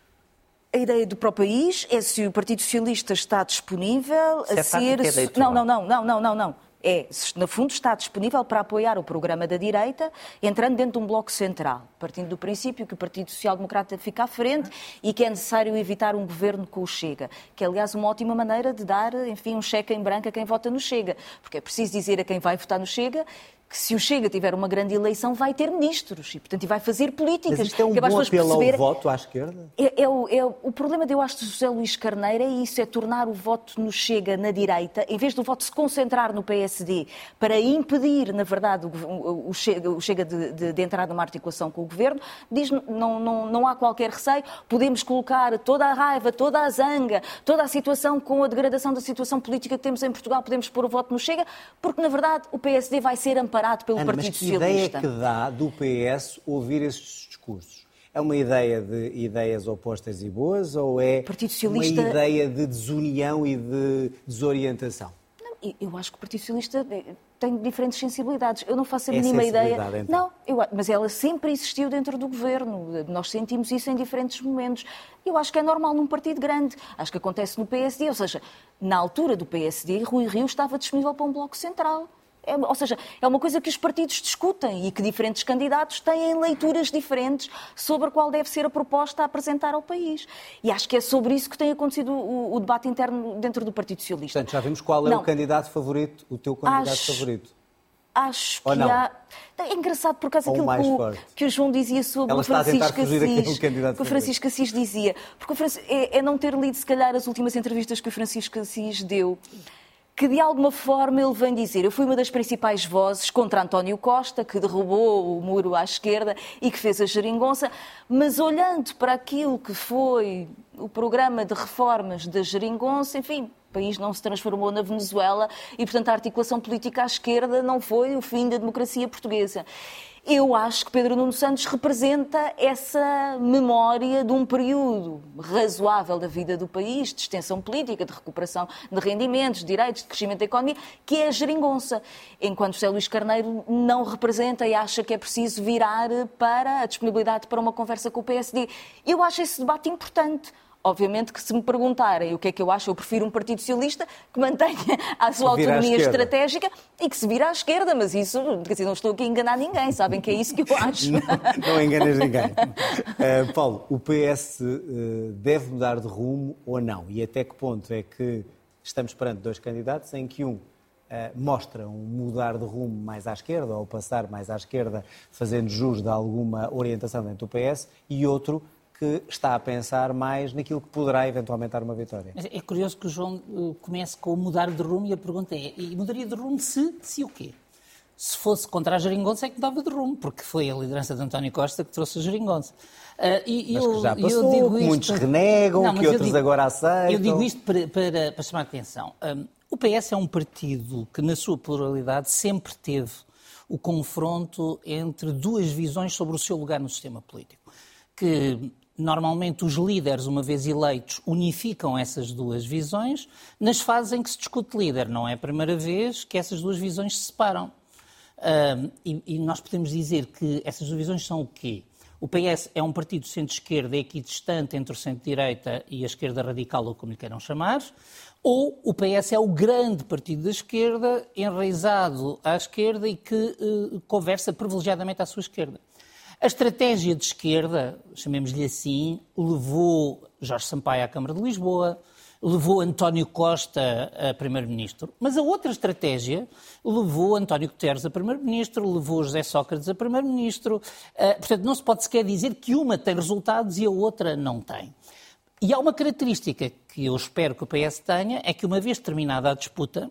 E: A ideia do próprio país é se o Partido Socialista está disponível
D: se
E: a ser.
D: É
E: não, não, não, não, não, não, não. É, se no fundo está disponível para apoiar o programa da direita, entrando dentro de um bloco central, partindo do princípio que o Partido Social Democrata fica à frente e que é necessário evitar um governo com o Chega, que é aliás uma ótima maneira de dar, enfim, um cheque em branco a quem vota no Chega, porque é preciso dizer a quem vai votar no Chega que se o Chega tiver uma grande eleição vai ter ministros e, portanto, vai fazer políticas. Mas
A: isto é um
E: que
A: bom apelo
E: perceber...
A: ao voto à esquerda?
E: É, é, o, é, o problema de eu acho de José Luís Carneiro é isso, é tornar o voto no Chega na direita, em vez do voto se concentrar no PSD, para impedir, na verdade, o, o Chega, o Chega de, de, de, entrar numa articulação com o Governo, diz não, não, não há qualquer receio, podemos colocar toda a raiva, toda a zanga, toda a situação com a degradação da situação política que temos em Portugal, podemos pôr o voto no Chega, porque, na verdade, o PSD vai ser amparado amparado pelo
A: Ana,
E: Partido
A: mas que
E: Socialista.
A: ideia que dá do PS ouvir estes discursos? É uma ideia de ideias opostas e boas ou é Socialista... uma ideia de desunião e de desorientação?
E: Não, eu acho que o Partido Socialista eh, tem diferentes sensibilidades. Eu não faço a é mínima ideia.
A: Então.
E: Não, eu, mas ela sempre existiu dentro do governo. Nós sentimos isso em diferentes momentos. Eu acho que é normal num partido grande. Acho que acontece no PSD. Ou seja, na altura do PSD, Rui Rio estava disponível para um bloco central. É, ou seja, é uma coisa que os partidos discutem e que diferentes candidatos têm leituras diferentes sobre qual deve ser a proposta a apresentar ao país. E acho que é sobre isso que tem acontecido o, o debate interno dentro do Partido Socialista.
A: Portanto, já vimos qual é Não. o candidato favorito, o teu candidato
E: acho,
A: favorito.
E: Acho que há. É engraçado por causa daquilo que o, que o, João dizia sobre
A: Ela
E: o Francisco
A: Assis.
E: Que o Francisco Assis dizia. Porque é, é não ter lido, se calhar, as últimas entrevistas que o Francisco Assis deu que de alguma forma ele vem dizer: Eu fui uma das principais vozes contra António Costa, que derrubou o muro à esquerda e que fez a geringonça, mas olhando para aquilo que foi o programa de reformas da geringonça, enfim, o país não se transformou na Venezuela e, portanto, a articulação política à esquerda não foi o fim da democracia portuguesa. Eu acho que Pedro Nuno Santos representa essa memória de um período razoável da vida do país, de extensão política, de recuperação de rendimentos, de direitos, de crescimento da economia, que é a geringonça. Enquanto José Luís Carneiro não representa e acha que é preciso virar para a disponibilidade para uma conversa com o PSD. Eu acho esse debate importante. Obviamente que se me perguntarem o que é que eu acho, eu prefiro um Partido Socialista que mantenha a sua autonomia estratégica e que se vira à esquerda, mas isso, quer dizer, não estou aqui a enganar ninguém, sabem que é isso que eu acho.
A: não, não enganas ninguém. Uh, Paulo, o PS uh, eh, deve mudar de rumo ou não? E até que ponto é que estamos perante dois candidatos em que um mostra um mudar de rumo mais à esquerda ou passar mais à esquerda, fazendo jus de alguma orientação dentro do PS, e outro que está a pensar mais naquilo que poderá eventualmente dar uma vitória.
F: Mas é curioso que o João uh, comece com o mudar de rumo e a pergunta é, e mudaria de rumo se, se o quê? Se fosse contra a geringonça é que mudava de rumo, porque foi a liderança de António Costa que trouxe a geringonça.
A: Uh, e, mas eu, que já passou, eu digo isto, muitos renegam, não, que outros digo, agora aceitam.
F: Eu digo isto para, para, para chamar a atenção. Um, o PS é um partido que, na sua pluralidade, sempre teve o confronto entre duas visões sobre o seu lugar no sistema político. Que Normalmente, os líderes, uma vez eleitos, unificam essas duas visões nas fases em que se discute líder. Não é a primeira vez que essas duas visões se separam. Uh, e, e, nós podemos dizer que essas duas visões são o quê? O PS é um partido centro-esquerda equidistante entre o centro-direita e a esquerda radical, ou como lhe queiram chamar, ou o PS é o grande partido da esquerda, enraizado à esquerda e que uh, conversa privilegiadamente à sua esquerda. A estratégia de esquerda, chamemos-lhe assim, levou Jorge Sampaio à Câmara de Lisboa, levou António Costa a Primeiro-Ministro, mas a outra estratégia levou António Guterres a Primeiro-Ministro, levou José Sócrates a Primeiro-Ministro. Uh, portanto, não se pode sequer dizer que uma tem resultados e a outra não tem. E há uma característica que eu espero que o PS tenha, é que uma vez terminada a disputa,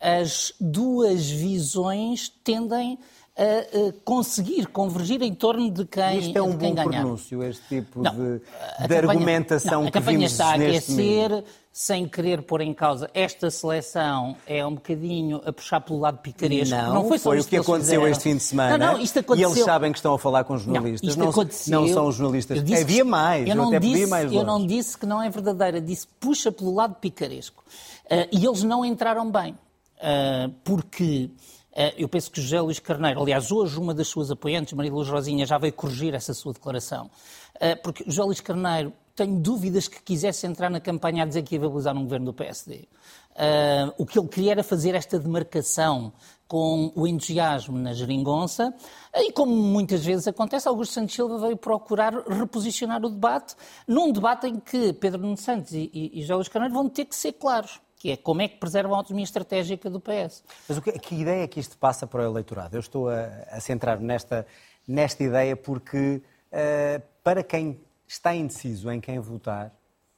F: as duas visões tendem a, a conseguir convergir em torno de quem
A: Isto é um
F: bom ganhar.
A: pronúncio, este tipo não, de, de campanha, argumentação
F: não, a
A: que
F: campanha
A: vimos
F: está a aquecer,
A: sem
F: querer pôr em causa esta seleção, é um bocadinho a puxar pelo lado picaresco.
A: Não, não foi,
F: foi
A: o que aconteceu este fim de semana.
F: Não, não, isto aconteceu...
A: E eles sabem que estão a falar com jornalistas.
F: Não,
A: não, não são jornalistas. Havia mais, eu, não
F: eu
A: disse, mais longe.
F: Eu não disse que não é verdadeira, disse puxa pelo lado picaresco. Uh, e eles não entraram bem, uh, porque eu penso que José Luís Carneiro, aliás, hoje uma das suas apoiantes, Maria Luz Rosinha, já veio corrigir essa sua declaração, eh, porque José Luís Carneiro tenho dúvidas que quisesse entrar na campanha a dizer que ia viabilizar um governo do PSD. Uh, o que ele queria era fazer esta demarcação com o entusiasmo na geringonça. E, como muitas vezes acontece, Augusto Santos Silva veio procurar reposicionar o debate num debate em que Pedro Nuno Santos e, e José Luís Carneiro vão ter que ser claros que é como é que preservam a autonomia estratégica do PS.
A: Mas o que, que ideia é que isto passa para o eleitorado? Eu estou a, a centrar nesta, nesta ideia porque, uh, para quem está indeciso em quem votar,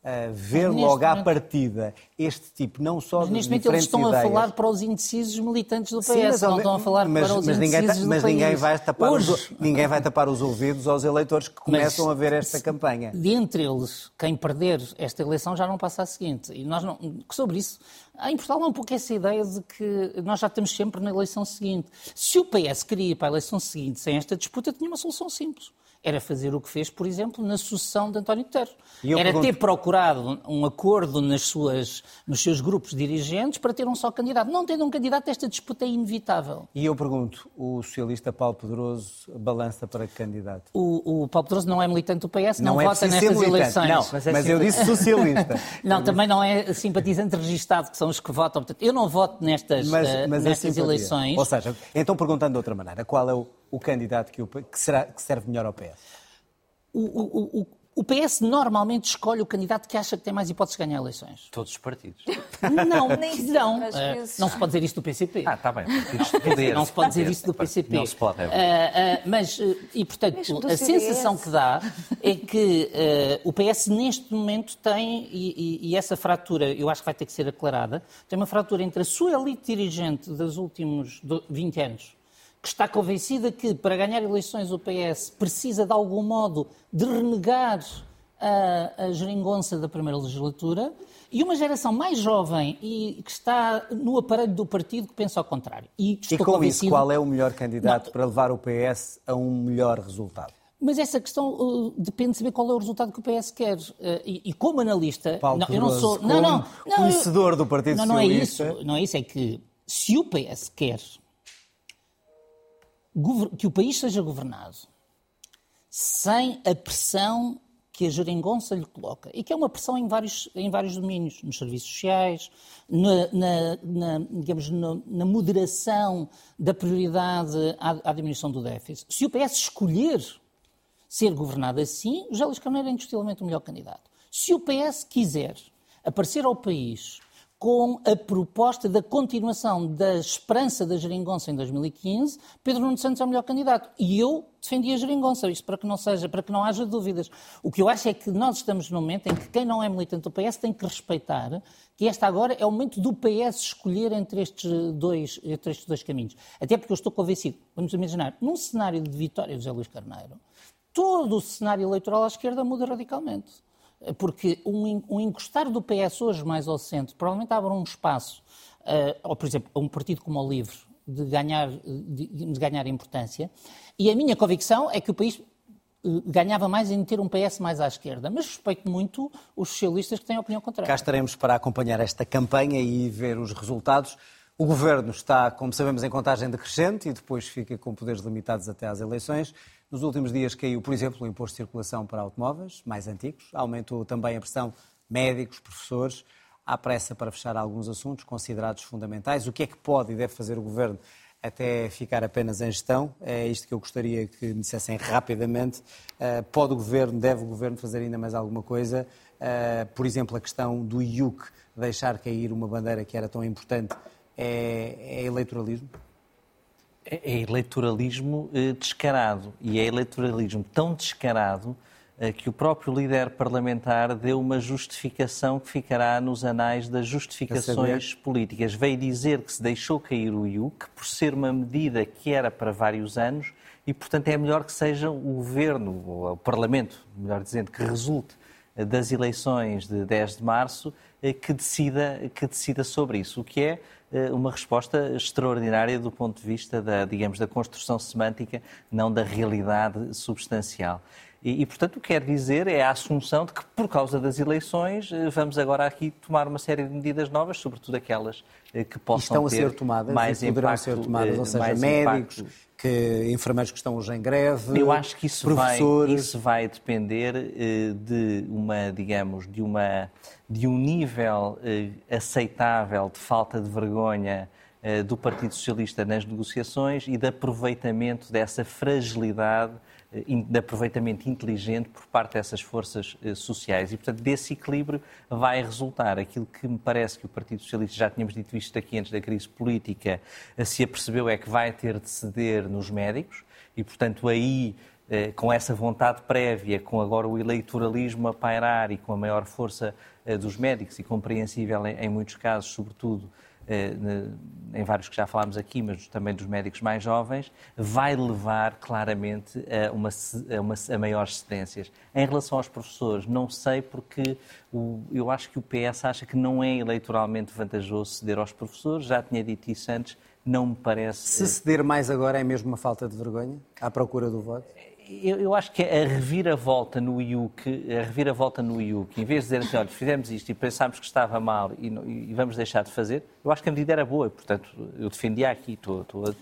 A: uh, ver logo à partida este tipo, não só
F: mas
A: de
F: neste momento eles estão
A: ideias.
F: a falar para os indecisos militantes do PS, Sim, mas, não estão a falar
A: mas,
F: para os
A: mas
F: indecisos
A: ninguém,
F: do
A: Mas
F: país.
A: ninguém vai, tapar os, ninguém vai tapar os ouvidos aos eleitores que começam mas, a ver esta campanha.
F: Dentre eles, quem perder esta eleição já não passa à seguinte. E nós não, sobre isso, em Portugal há um pouco essa ideia de que nós já estamos sempre na eleição seguinte. Se o PS queria ir para a eleição seguinte sem esta disputa, tinha uma solução simples era fazer o que fez, por exemplo, na sucessão de António Guterres. Era pergunto... ter procurado um acordo nas suas, nos seus grupos dirigentes para ter um só candidato. Não tendo um candidato, esta disputa é inevitável.
A: E eu pergunto, o socialista Paulo Pedroso balança para que candidato?
F: O, o Paulo Pedroso não é militante do PS, não, não é vota nestas eleições.
A: Não, mas, é mas eu disse socialista.
F: não, também não é simpatizante registado, que são os que votam. Portanto, eu não voto nestas, mas, uh, mas nestas eleições.
A: Ou seja, então perguntando de outra maneira, qual é o o candidato que, o, que, será, que serve melhor ao PS?
F: O, o, o, PS normalmente escolhe o candidato que acha que tem mais hipóteses de ganhar eleições.
D: Todos os partidos.
F: Não, nem não. Uh, não se pode dizer isso do PCP.
D: Ah, está bem. Poder.
F: Não se pode dizer isso do PCP.
D: Não se pode. É
F: uh, uh, mas, e portanto, a sensação que dá é que o PS neste momento tem, e, e, e, essa fratura eu acho que vai ter que ser aclarada, tem uma fratura entre a sua elite dirigente dos últimos 20 anos que está convencida que para ganhar eleições o PS precisa de algum modo de renegar a, a geringonça da primeira legislatura e uma geração mais jovem e que está no aparelho do partido que pensa ao contrário.
A: E, e com convencido... isso, qual é o melhor candidato Não. para levar o PS a um melhor resultado?
F: Mas essa questão uh, depende de saber qual é o resultado que o PS quer. Uh, e, e, como analista,
A: Paulo
F: não,
A: eu não sou, não, não, não, conhecedor do Partido
F: não, não Socialista. Não é isso, não é isso, é que se o PS quer que o país seja governado sem a pressão que a geringonça lhe coloca, e que é uma pressão em vários, em vários domínios, nos serviços sociais, na, na, na digamos, na, na, moderação da prioridade à, à, diminuição do déficit. Se o PS escolher ser governado assim, José Luís Carneiro é indiscutivelmente o melhor candidato. Se o PS quiser aparecer ao país com a proposta da continuação da esperança da geringonça em 2015, Pedro Nuno Santos é o melhor candidato. E eu defendi a geringonça, isso para que não seja, para que não haja dúvidas. O que eu acho é que nós estamos num momento em que quem não é militante do PS tem que respeitar que esta agora é o momento do PS escolher entre estes dois, entre estes dois caminhos. Até porque eu estou convencido, vamos imaginar, num cenário de vitória de José Luís Carneiro, todo o cenário eleitoral à esquerda muda radicalmente porque um, encostar do PS hoje mais ao centro provavelmente abre um espaço, uh, ou por exemplo, a um partido como o LIVRE, de ganhar, de, de ganhar importância. E a minha convicção é que o país eh, ganhava mais em ter um PS mais à esquerda, mas respeito muito os socialistas que têm a opinião contrária.
A: Cá estaremos para acompanhar esta campanha e ver os resultados. O governo está, como sabemos, em contagem decrescente e depois fica com poderes limitados até às eleições. Nos últimos dias caiu, por exemplo, o imposto de circulação para automóveis mais antigos, aumentou também a pressão médicos, professores. Há pressa para fechar alguns assuntos considerados fundamentais. O que é que pode e deve fazer o Governo até ficar apenas em gestão? É isto que eu gostaria que me dissessem rapidamente. Uh, pode o Governo, deve o Governo fazer ainda mais alguma coisa? Uh, por exemplo, a questão do IUC, deixar cair uma bandeira que era tão importante, é, é eleitoralismo?
D: É, é eleitoralismo eh, descarado. E é eleitoralismo tão descarado eh, que o próprio líder parlamentar deu uma justificação que ficará nos anais das justificações políticas. Veio dizer que se deixou cair o IUC por ser uma medida que era para vários anos e, portanto, é melhor que seja o governo, ou o Parlamento, melhor dizendo, que resulte eh, das eleições de 10 de março, que decida, que decida sobre isso, o que é uma resposta extraordinária do ponto de vista da, digamos, da construção semântica, não da realidade substancial. E, e, portanto, o que quer dizer é a assunção de que, por causa das eleições, eh, vamos agora aqui tomar uma série de medidas novas, sobretudo aquelas eh, que possam
A: Estão ter a ser tomadas,
D: mais
A: poderão
D: impacto,
A: ser tomadas, ou seja, médicos, impacto. Que, enfermeiros que estão hoje em greve,
D: Eu acho que isso
A: professores...
D: vai, isso vai depender de uma, digamos, de uma de um nível eh, aceitável de falta de vergonha eh, do Partido Socialista nas negociações e de aproveitamento dessa fragilidade, de aproveitamento inteligente por parte dessas forças eh, sociais. E, portanto, desse equilíbrio vai resultar aquilo que me parece que o Partido Socialista, já tínhamos dito isto aqui antes da crise política, eh, se apercebeu é que vai ter de ceder nos médicos e, portanto, aí eh, com essa vontade prévia, com agora o eleitoralismo a pairar e com a maior força eh, dos médicos e compreensível em, muitos casos, sobretudo eh, em vários que já falámos aqui, mas também dos médicos mais jovens, vai levar claramente a, uma, a, uma, a maiores cedências. Em relação aos professores, não sei porque o, eu acho que o PS acha que não é eleitoralmente vantajoso ceder aos professores, já tinha dito isso antes, não me parece.
A: Se ceder mais agora é mesmo uma falta de vergonha à procura do voto?
D: Eu, eu, acho que a reviravolta no IUC, a reviravolta no IUC, em vez de dizer assim, olha, fizemos isto e pensámos que estava mal e, e, vamos deixar de fazer, eu acho que a medida era boa, portanto, eu defendia aqui, estou, estou a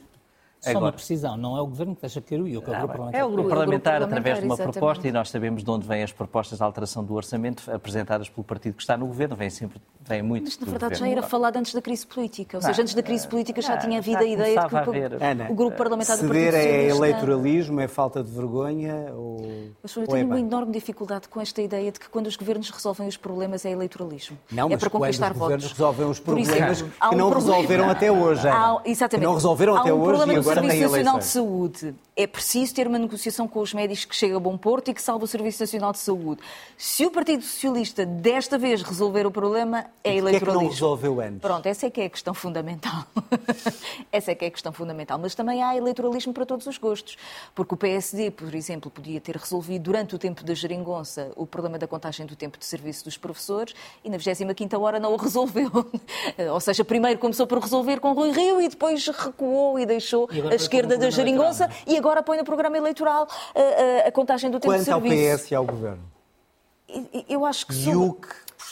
F: só Agora, uma precisão, não é o Governo que deixa cair o IUC, é o Grupo Parlamentar.
D: É o Grupo Parlamentar, através de uma
E: exatamente.
D: proposta, e nós sabemos de onde vêm as propostas de alteração do orçamento apresentadas pelo partido que está no Governo, vêm sempre, vêm muito
E: Mas, na verdade,
D: governo.
E: já era falado antes da crise política, ou seja, antes da crise política já tinha havido a ideia de que o,
A: Ana,
E: o Grupo Parlamentar do Partido
A: Ceder é
E: Socialista...
A: eleitoralismo, é falta de vergonha ou...
E: Mas eu
A: ou
E: tenho
A: é
E: uma enorme dificuldade com esta ideia de que quando os governos resolvem os problemas é eleitoralismo.
A: Não,
E: é
A: mas
E: para
A: quando
E: conquistar
A: os governos
E: votos.
A: resolvem os problemas
E: há
A: que
E: um
A: não
E: problema.
A: resolveram até hoje, Ana.
E: Há, exatamente.
A: Que não resolveram até
E: um
A: hoje e
E: no
A: agora
E: Serviço Nacional de. Saúde. É preciso ter uma negociação com os médicos que chega a bom porto e que salva o Serviço Nacional de Saúde. Se o Partido Socialista desta vez resolver o problema, é
A: E porquê é que
E: eleitoralismo.
A: não resolveu antes?
E: Pronto, essa é que é a questão fundamental. essa é que é a questão fundamental. Mas também há eleitoralismo para todos os gostos. Porque o PSD, por exemplo, podia ter resolvido durante o tempo da geringonça o problema da contagem do tempo de serviço dos professores e na 25ª hora não o resolveu. Ou seja, primeiro começou por resolver com Rui Rio e depois recuou e deixou
F: E
E: a esquerda da geringonça
F: eleitoral,
E: e agora põe no programa eleitoral a, a- a contagem do tempo
A: Quanto
E: de
A: ao
E: serviço.
A: PS e ao Governo?
E: Eu acho que
A: IUC,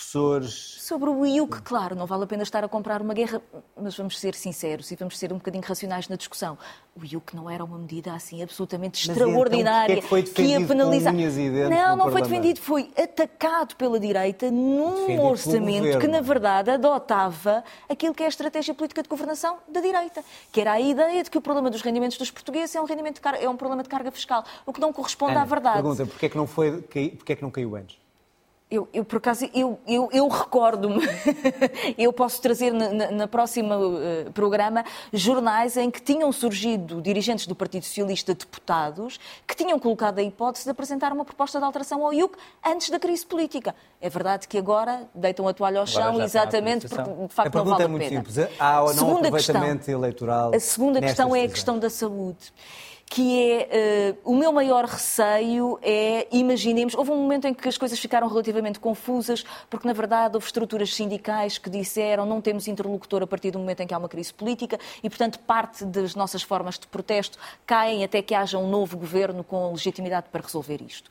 A: professores...
E: sobre o IUC, claro, não vale a pena estar a comprar uma guerra, mas vamos ser sinceros e vamos ser um bocadinho racionais na discussão. O IUC não era uma medida assim absolutamente
A: Mas então,
E: extraordinária
A: porque é que foi defendido com unhas e dentes
E: Não, não foi defendido, foi atacado pela direita num
A: Defendido
E: orçamento que, na verdade, adotava aquilo que é a estratégia política de governação da direita, que era a ideia de que o problema dos rendimentos dos portugueses é um, rendimento é um problema de carga fiscal, o que não corresponde
A: Ana,
E: à verdade.
A: Pergunta, porquê é que não, foi, porquê é que não caiu antes?
E: Eu, eu, por acaso, eu, eu, eu recordo-me, eu posso trazer na, na, na próxima uh, programa jornais em que tinham surgido dirigentes do Partido Socialista, deputados, que tinham colocado a hipótese de apresentar uma proposta de alteração ao IUC antes da crise política. É verdade que agora deitam a toalha ao chão, exatamente porque de facto
A: não
E: vale
A: é
E: a
A: muito
E: pena.
A: simples. Há ou não
E: segunda
A: aproveitamento
E: questão,
A: eleitoral?
E: A segunda questão é a questão da saúde que é uh, o meu maior receio é, imaginemos, houve um momento em que as coisas ficaram relativamente confusas, porque na verdade houve estruturas sindicais que disseram não temos interlocutor a partir do momento em que há uma crise política e, portanto, parte das nossas formas de protesto caem até que haja um novo governo com legitimidade para resolver isto.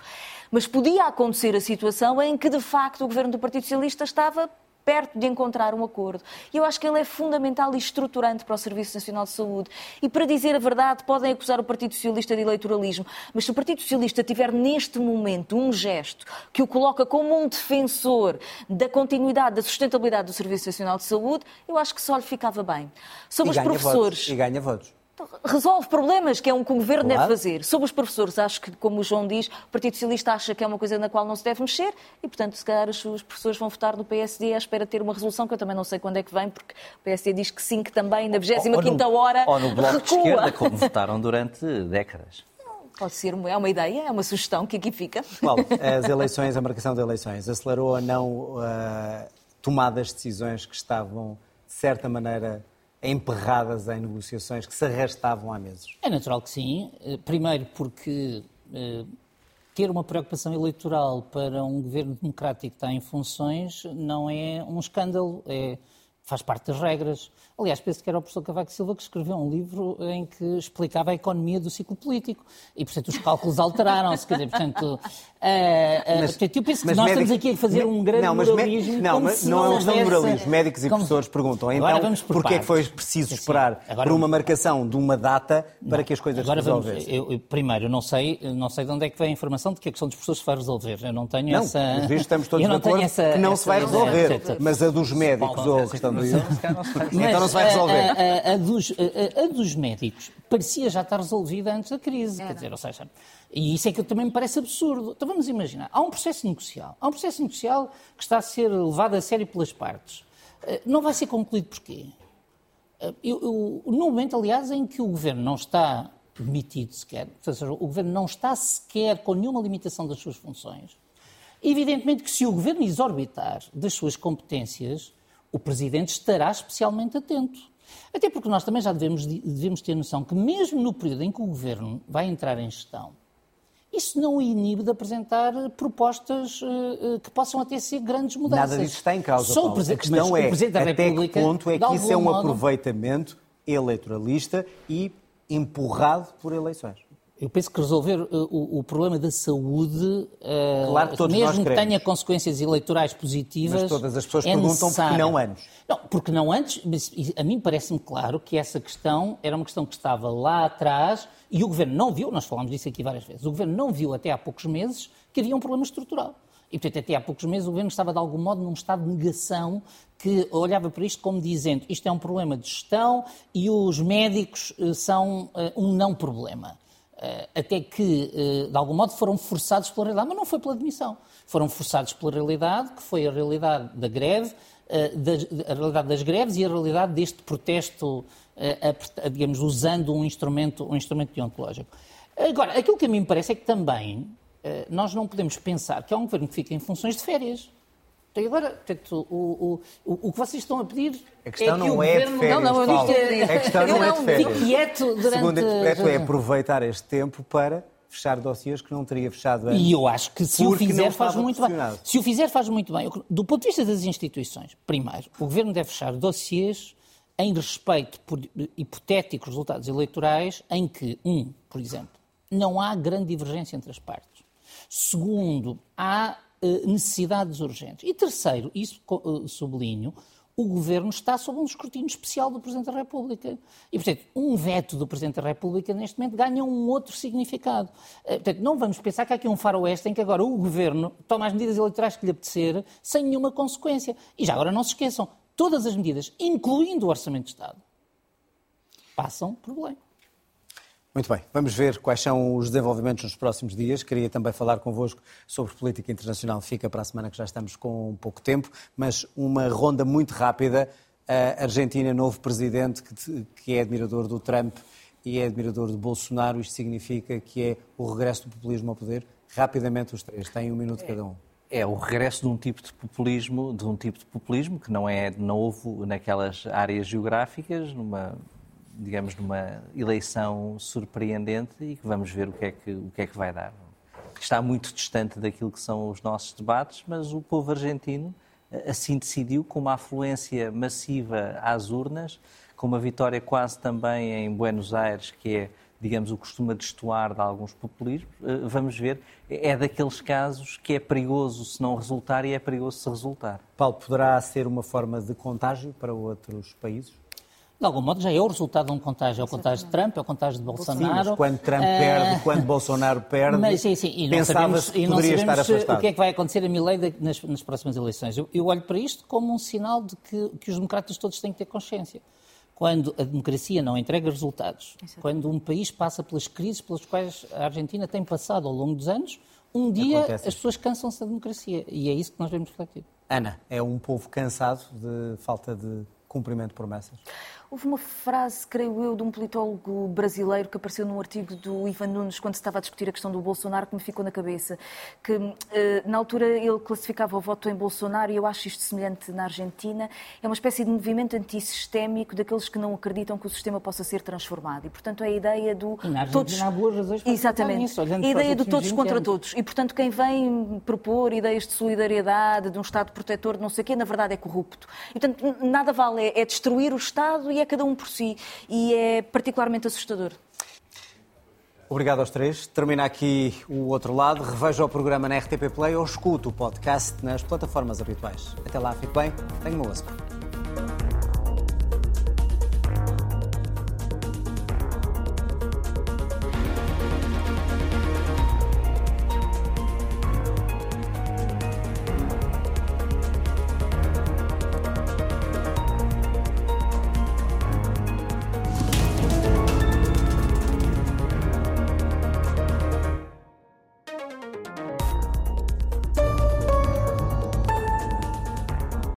E: Mas podia acontecer a situação em que, de facto, o governo do Partido Socialista estava perto de encontrar um acordo. E eu acho que ele é fundamental e estruturante para o Serviço Nacional de Saúde. E, para dizer a verdade, podem acusar o Partido Socialista de eleitoralismo, mas se o Partido Socialista tiver neste momento um gesto que o coloca como um defensor da continuidade, da sustentabilidade do Serviço Nacional de Saúde, eu acho que só lhe ficava bem. Sobre
A: E
E: os professores.
A: votos. E ganha votos.
E: Resolve problemas, que é um que o governo
A: Claro.
E: deve fazer. Sobre os professores, acho que, como o João diz, o Partido Socialista acha que é uma coisa na qual não se deve mexer e, portanto, se calhar os os professores vão votar no PSD à espera de ter uma resolução que eu também não sei quando é que vem, porque o PSD diz que sim, que também, na 25
D: no-
E: hora,
D: Ou no Bloco de
E: recua.
D: Esquerda, como votaram durante décadas.
E: Pode ser, é uma ideia, é uma sugestão que aqui fica.
A: Paulo, as eleições, a marcação de eleições, acelerou ou não a tomada das decisões que estavam, de certa maneira, emperradas em negociações que se arrastavam há meses?
F: É natural que sim. Eh, Primeiro porque eh, ter uma preocupação eleitoral para um governo democrático que está em funções não é um escândalo, é, faz parte das regras. Aliás, penso que era o professor Cavaco Silva que escreveu um livro em que explicava a economia do ciclo político e, portanto, os cálculos alteraram-se. Quer dizer, portanto, eh, eh,
A: Mas-
F: portanto, eu penso que nós
A: médicos-
F: estamos aqui a fazer um grande
A: não, mas me-
F: moralismo.
A: Não, mas
F: se
A: não é um questão de
F: houvesse-
A: moralismo. Médicos e
F: como-
A: professores perguntam, então,
F: por
A: porquê é que foi preciso esperar
F: agora
A: por uma marcação de uma data para que as coisas
F: Agora
A: se
F: vamos,
A: resolvessem?
F: eu, eu- primeiro, eu não sei, não sei de onde é que vem a informação de que a questão dos professores se vai resolver. Eu não tenho
A: Não,
F: essa.
A: vistos estamos todos
F: eu
A: de
F: não tenho
A: acordo
F: essa-
A: que não
F: essa
A: se vai resolver, mas a dos médicos ou a questão do
F: Mas
A: Então não se vai
F: a-
A: resolver.
F: A, a- a dos, a- a dos médicos parecia já estar resolvida antes da crise. Quer dizer, ou seja, e isso é que também me parece absurdo. Então vamos imaginar, há um processo negocial. Há um processo negocial que está a ser levado a sério pelas partes. Eh, Não vai ser concluído porquê? Eh, Eu, eu- no momento, aliás, em que o governo não está demitido sequer, ou seja, o governo não está sequer com nenhuma limitação das suas funções, evidentemente que se o governo exorbitar das suas competências, o presidente estará especialmente atento. Até porque nós também já devemos, devemos ter noção que, mesmo no período em que o governo vai entrar em gestão, isso não o inibe de apresentar propostas eh, que possam até ser grandes mudanças.
A: Nada disso está em causa,
F: Só o
A: Paulo. A
F: presi-
A: questão
F: mas
A: é
F: o Presidente da
A: até
F: República,
A: que ponto é que isso é um
F: modo-
A: aproveitamento eleitoralista e empurrado por eleições.
F: Eu penso que resolver uh, o, o problema da saúde, uh,
A: Claro que
F: mesmo que tenha consequências eleitorais positivas.
A: Mas todas as pessoas
F: é
A: perguntam porque
F: necessário.
A: não antes.
F: Não, porque não antes, mas a mim parece-me claro que essa questão era uma questão que estava lá atrás e o Governo não viu, nós falámos disso aqui várias vezes, o Governo não viu até há poucos meses que havia um problema estrutural. E, portanto, até há poucos meses o Governo estava, de algum modo, num estado de negação que olhava para isto como dizendo isto é um problema de gestão e os médicos eh, são eh, um não problema. Eh, até que, eh, de algum modo, foram forçados pela realidade, mas não foi pela admissão. Foram forçados pela realidade, que foi a realidade da greve, eh, a realidade das greves e a realidade deste protesto, digamos, usando um instrumento, um instrumento deontológico. Agora, aquilo que a mim me parece é que também nós não podemos pensar que há um governo que fica em funções de férias. Então, agora, portanto, o, o, o, que vocês estão a pedir
A: A questão
F: é que
A: não é de férias,
E: Não, não, eu digo que-
A: A questão não é de férias.
F: Quieto durante...
A: O decreto é aproveitar este tempo para fechar dossiês que não teria fechado antes.
F: E eu acho que se o fizer faz muito bem. Se o fizer faz muito bem. Do ponto de vista das instituições, primeiro, o Governo deve fechar dossiês em respeito por hipotéticos resultados eleitorais em que, um, por exemplo, não há grande divergência entre as partes. Segundo, há necessidades urgentes. E terceiro, isso eh, sublinho, o Governo está sob um escrutínio especial do Presidente da República. E, portanto, um veto do Presidente da República, neste momento, ganha um outro significado. Eh, Portanto, não vamos pensar que há aqui um faroeste em que agora o Governo toma as medidas eleitorais que lhe apetecer sem nenhuma consequência. E já agora não se esqueçam, todas as medidas, incluindo o Orçamento de Estado, passam por Belém.
A: Muito bem, vamos ver quais são os desenvolvimentos nos próximos dias. Queria também falar convosco sobre política internacional. Fica para a semana que já estamos com pouco tempo, mas uma ronda muito rápida. A Argentina, novo presidente que é admirador do Trump e é admirador de Bolsonaro. Isto significa que é o regresso do populismo ao poder? Rapidamente os três, têm um minuto cada um.
D: É o regresso de um tipo de populismo, de um tipo de populismo que não é novo naquelas áreas geográficas, numa digamos, numa eleição surpreendente e que vamos ver o que é que, o que, é que vai dar. Está muito distante daquilo que são os nossos debates, mas o povo argentino eh, assim decidiu, com uma afluência massiva às urnas, com uma vitória quase também em Buenos Aires, que é, digamos, o costume destoar de alguns populismos. Eh, vamos ver, é daqueles casos que é perigoso se não resultar e é perigoso se resultar.
A: Paulo, poderá ser uma forma de contágio para outros países?
F: De algum modo já é o resultado de um contágio. É o contágio de Trump, é o contágio de Bolsonaro.
A: Sim, mas quando Trump perde, uh... quando Bolsonaro perde, mas, sim, sim. E pensava-se que poderia estar afastado.
F: o que é que vai acontecer a Milei nas, nas próximas eleições. Eu, eu, olho para isto como um sinal de que, que os democratas todos têm que ter consciência. Quando a democracia não entrega resultados, Exato. quando um país passa pelas crises pelas quais a Argentina tem passado ao longo dos anos, um dia Acontece. as pessoas cansam-se da democracia. E é isso que nós vemos refletido.
A: Ana, é um povo cansado de falta de cumprimento de promessas?
E: Houve uma frase, creio eu, de um politólogo brasileiro que apareceu num artigo do Ivan Nunes quando se estava a discutir a questão do Bolsonaro que me ficou na cabeça. Que eh, na altura ele classificava o voto em Bolsonaro e eu acho isto semelhante na Argentina. É uma espécie de movimento antissistémico daqueles que não acreditam que o sistema possa ser transformado. E, portanto, é a ideia do.
F: E na Argentina todos... há boas razões para
E: Exatamente.
F: Nisso,
E: a ideia do todos contra anos. todos. E, portanto, quem vem propor ideias de solidariedade, de um Estado protetor, de não sei o quê, na verdade é corrupto. E, portanto, nada vale. É destruir o Estado e é cada um por si. E é particularmente assustador.
A: Obrigado aos três. Termina aqui o outro lado. Reveja o programa na RTP Play ou escuta o podcast nas plataformas habituais. Até lá, fique bem. Tenha uma boa semana.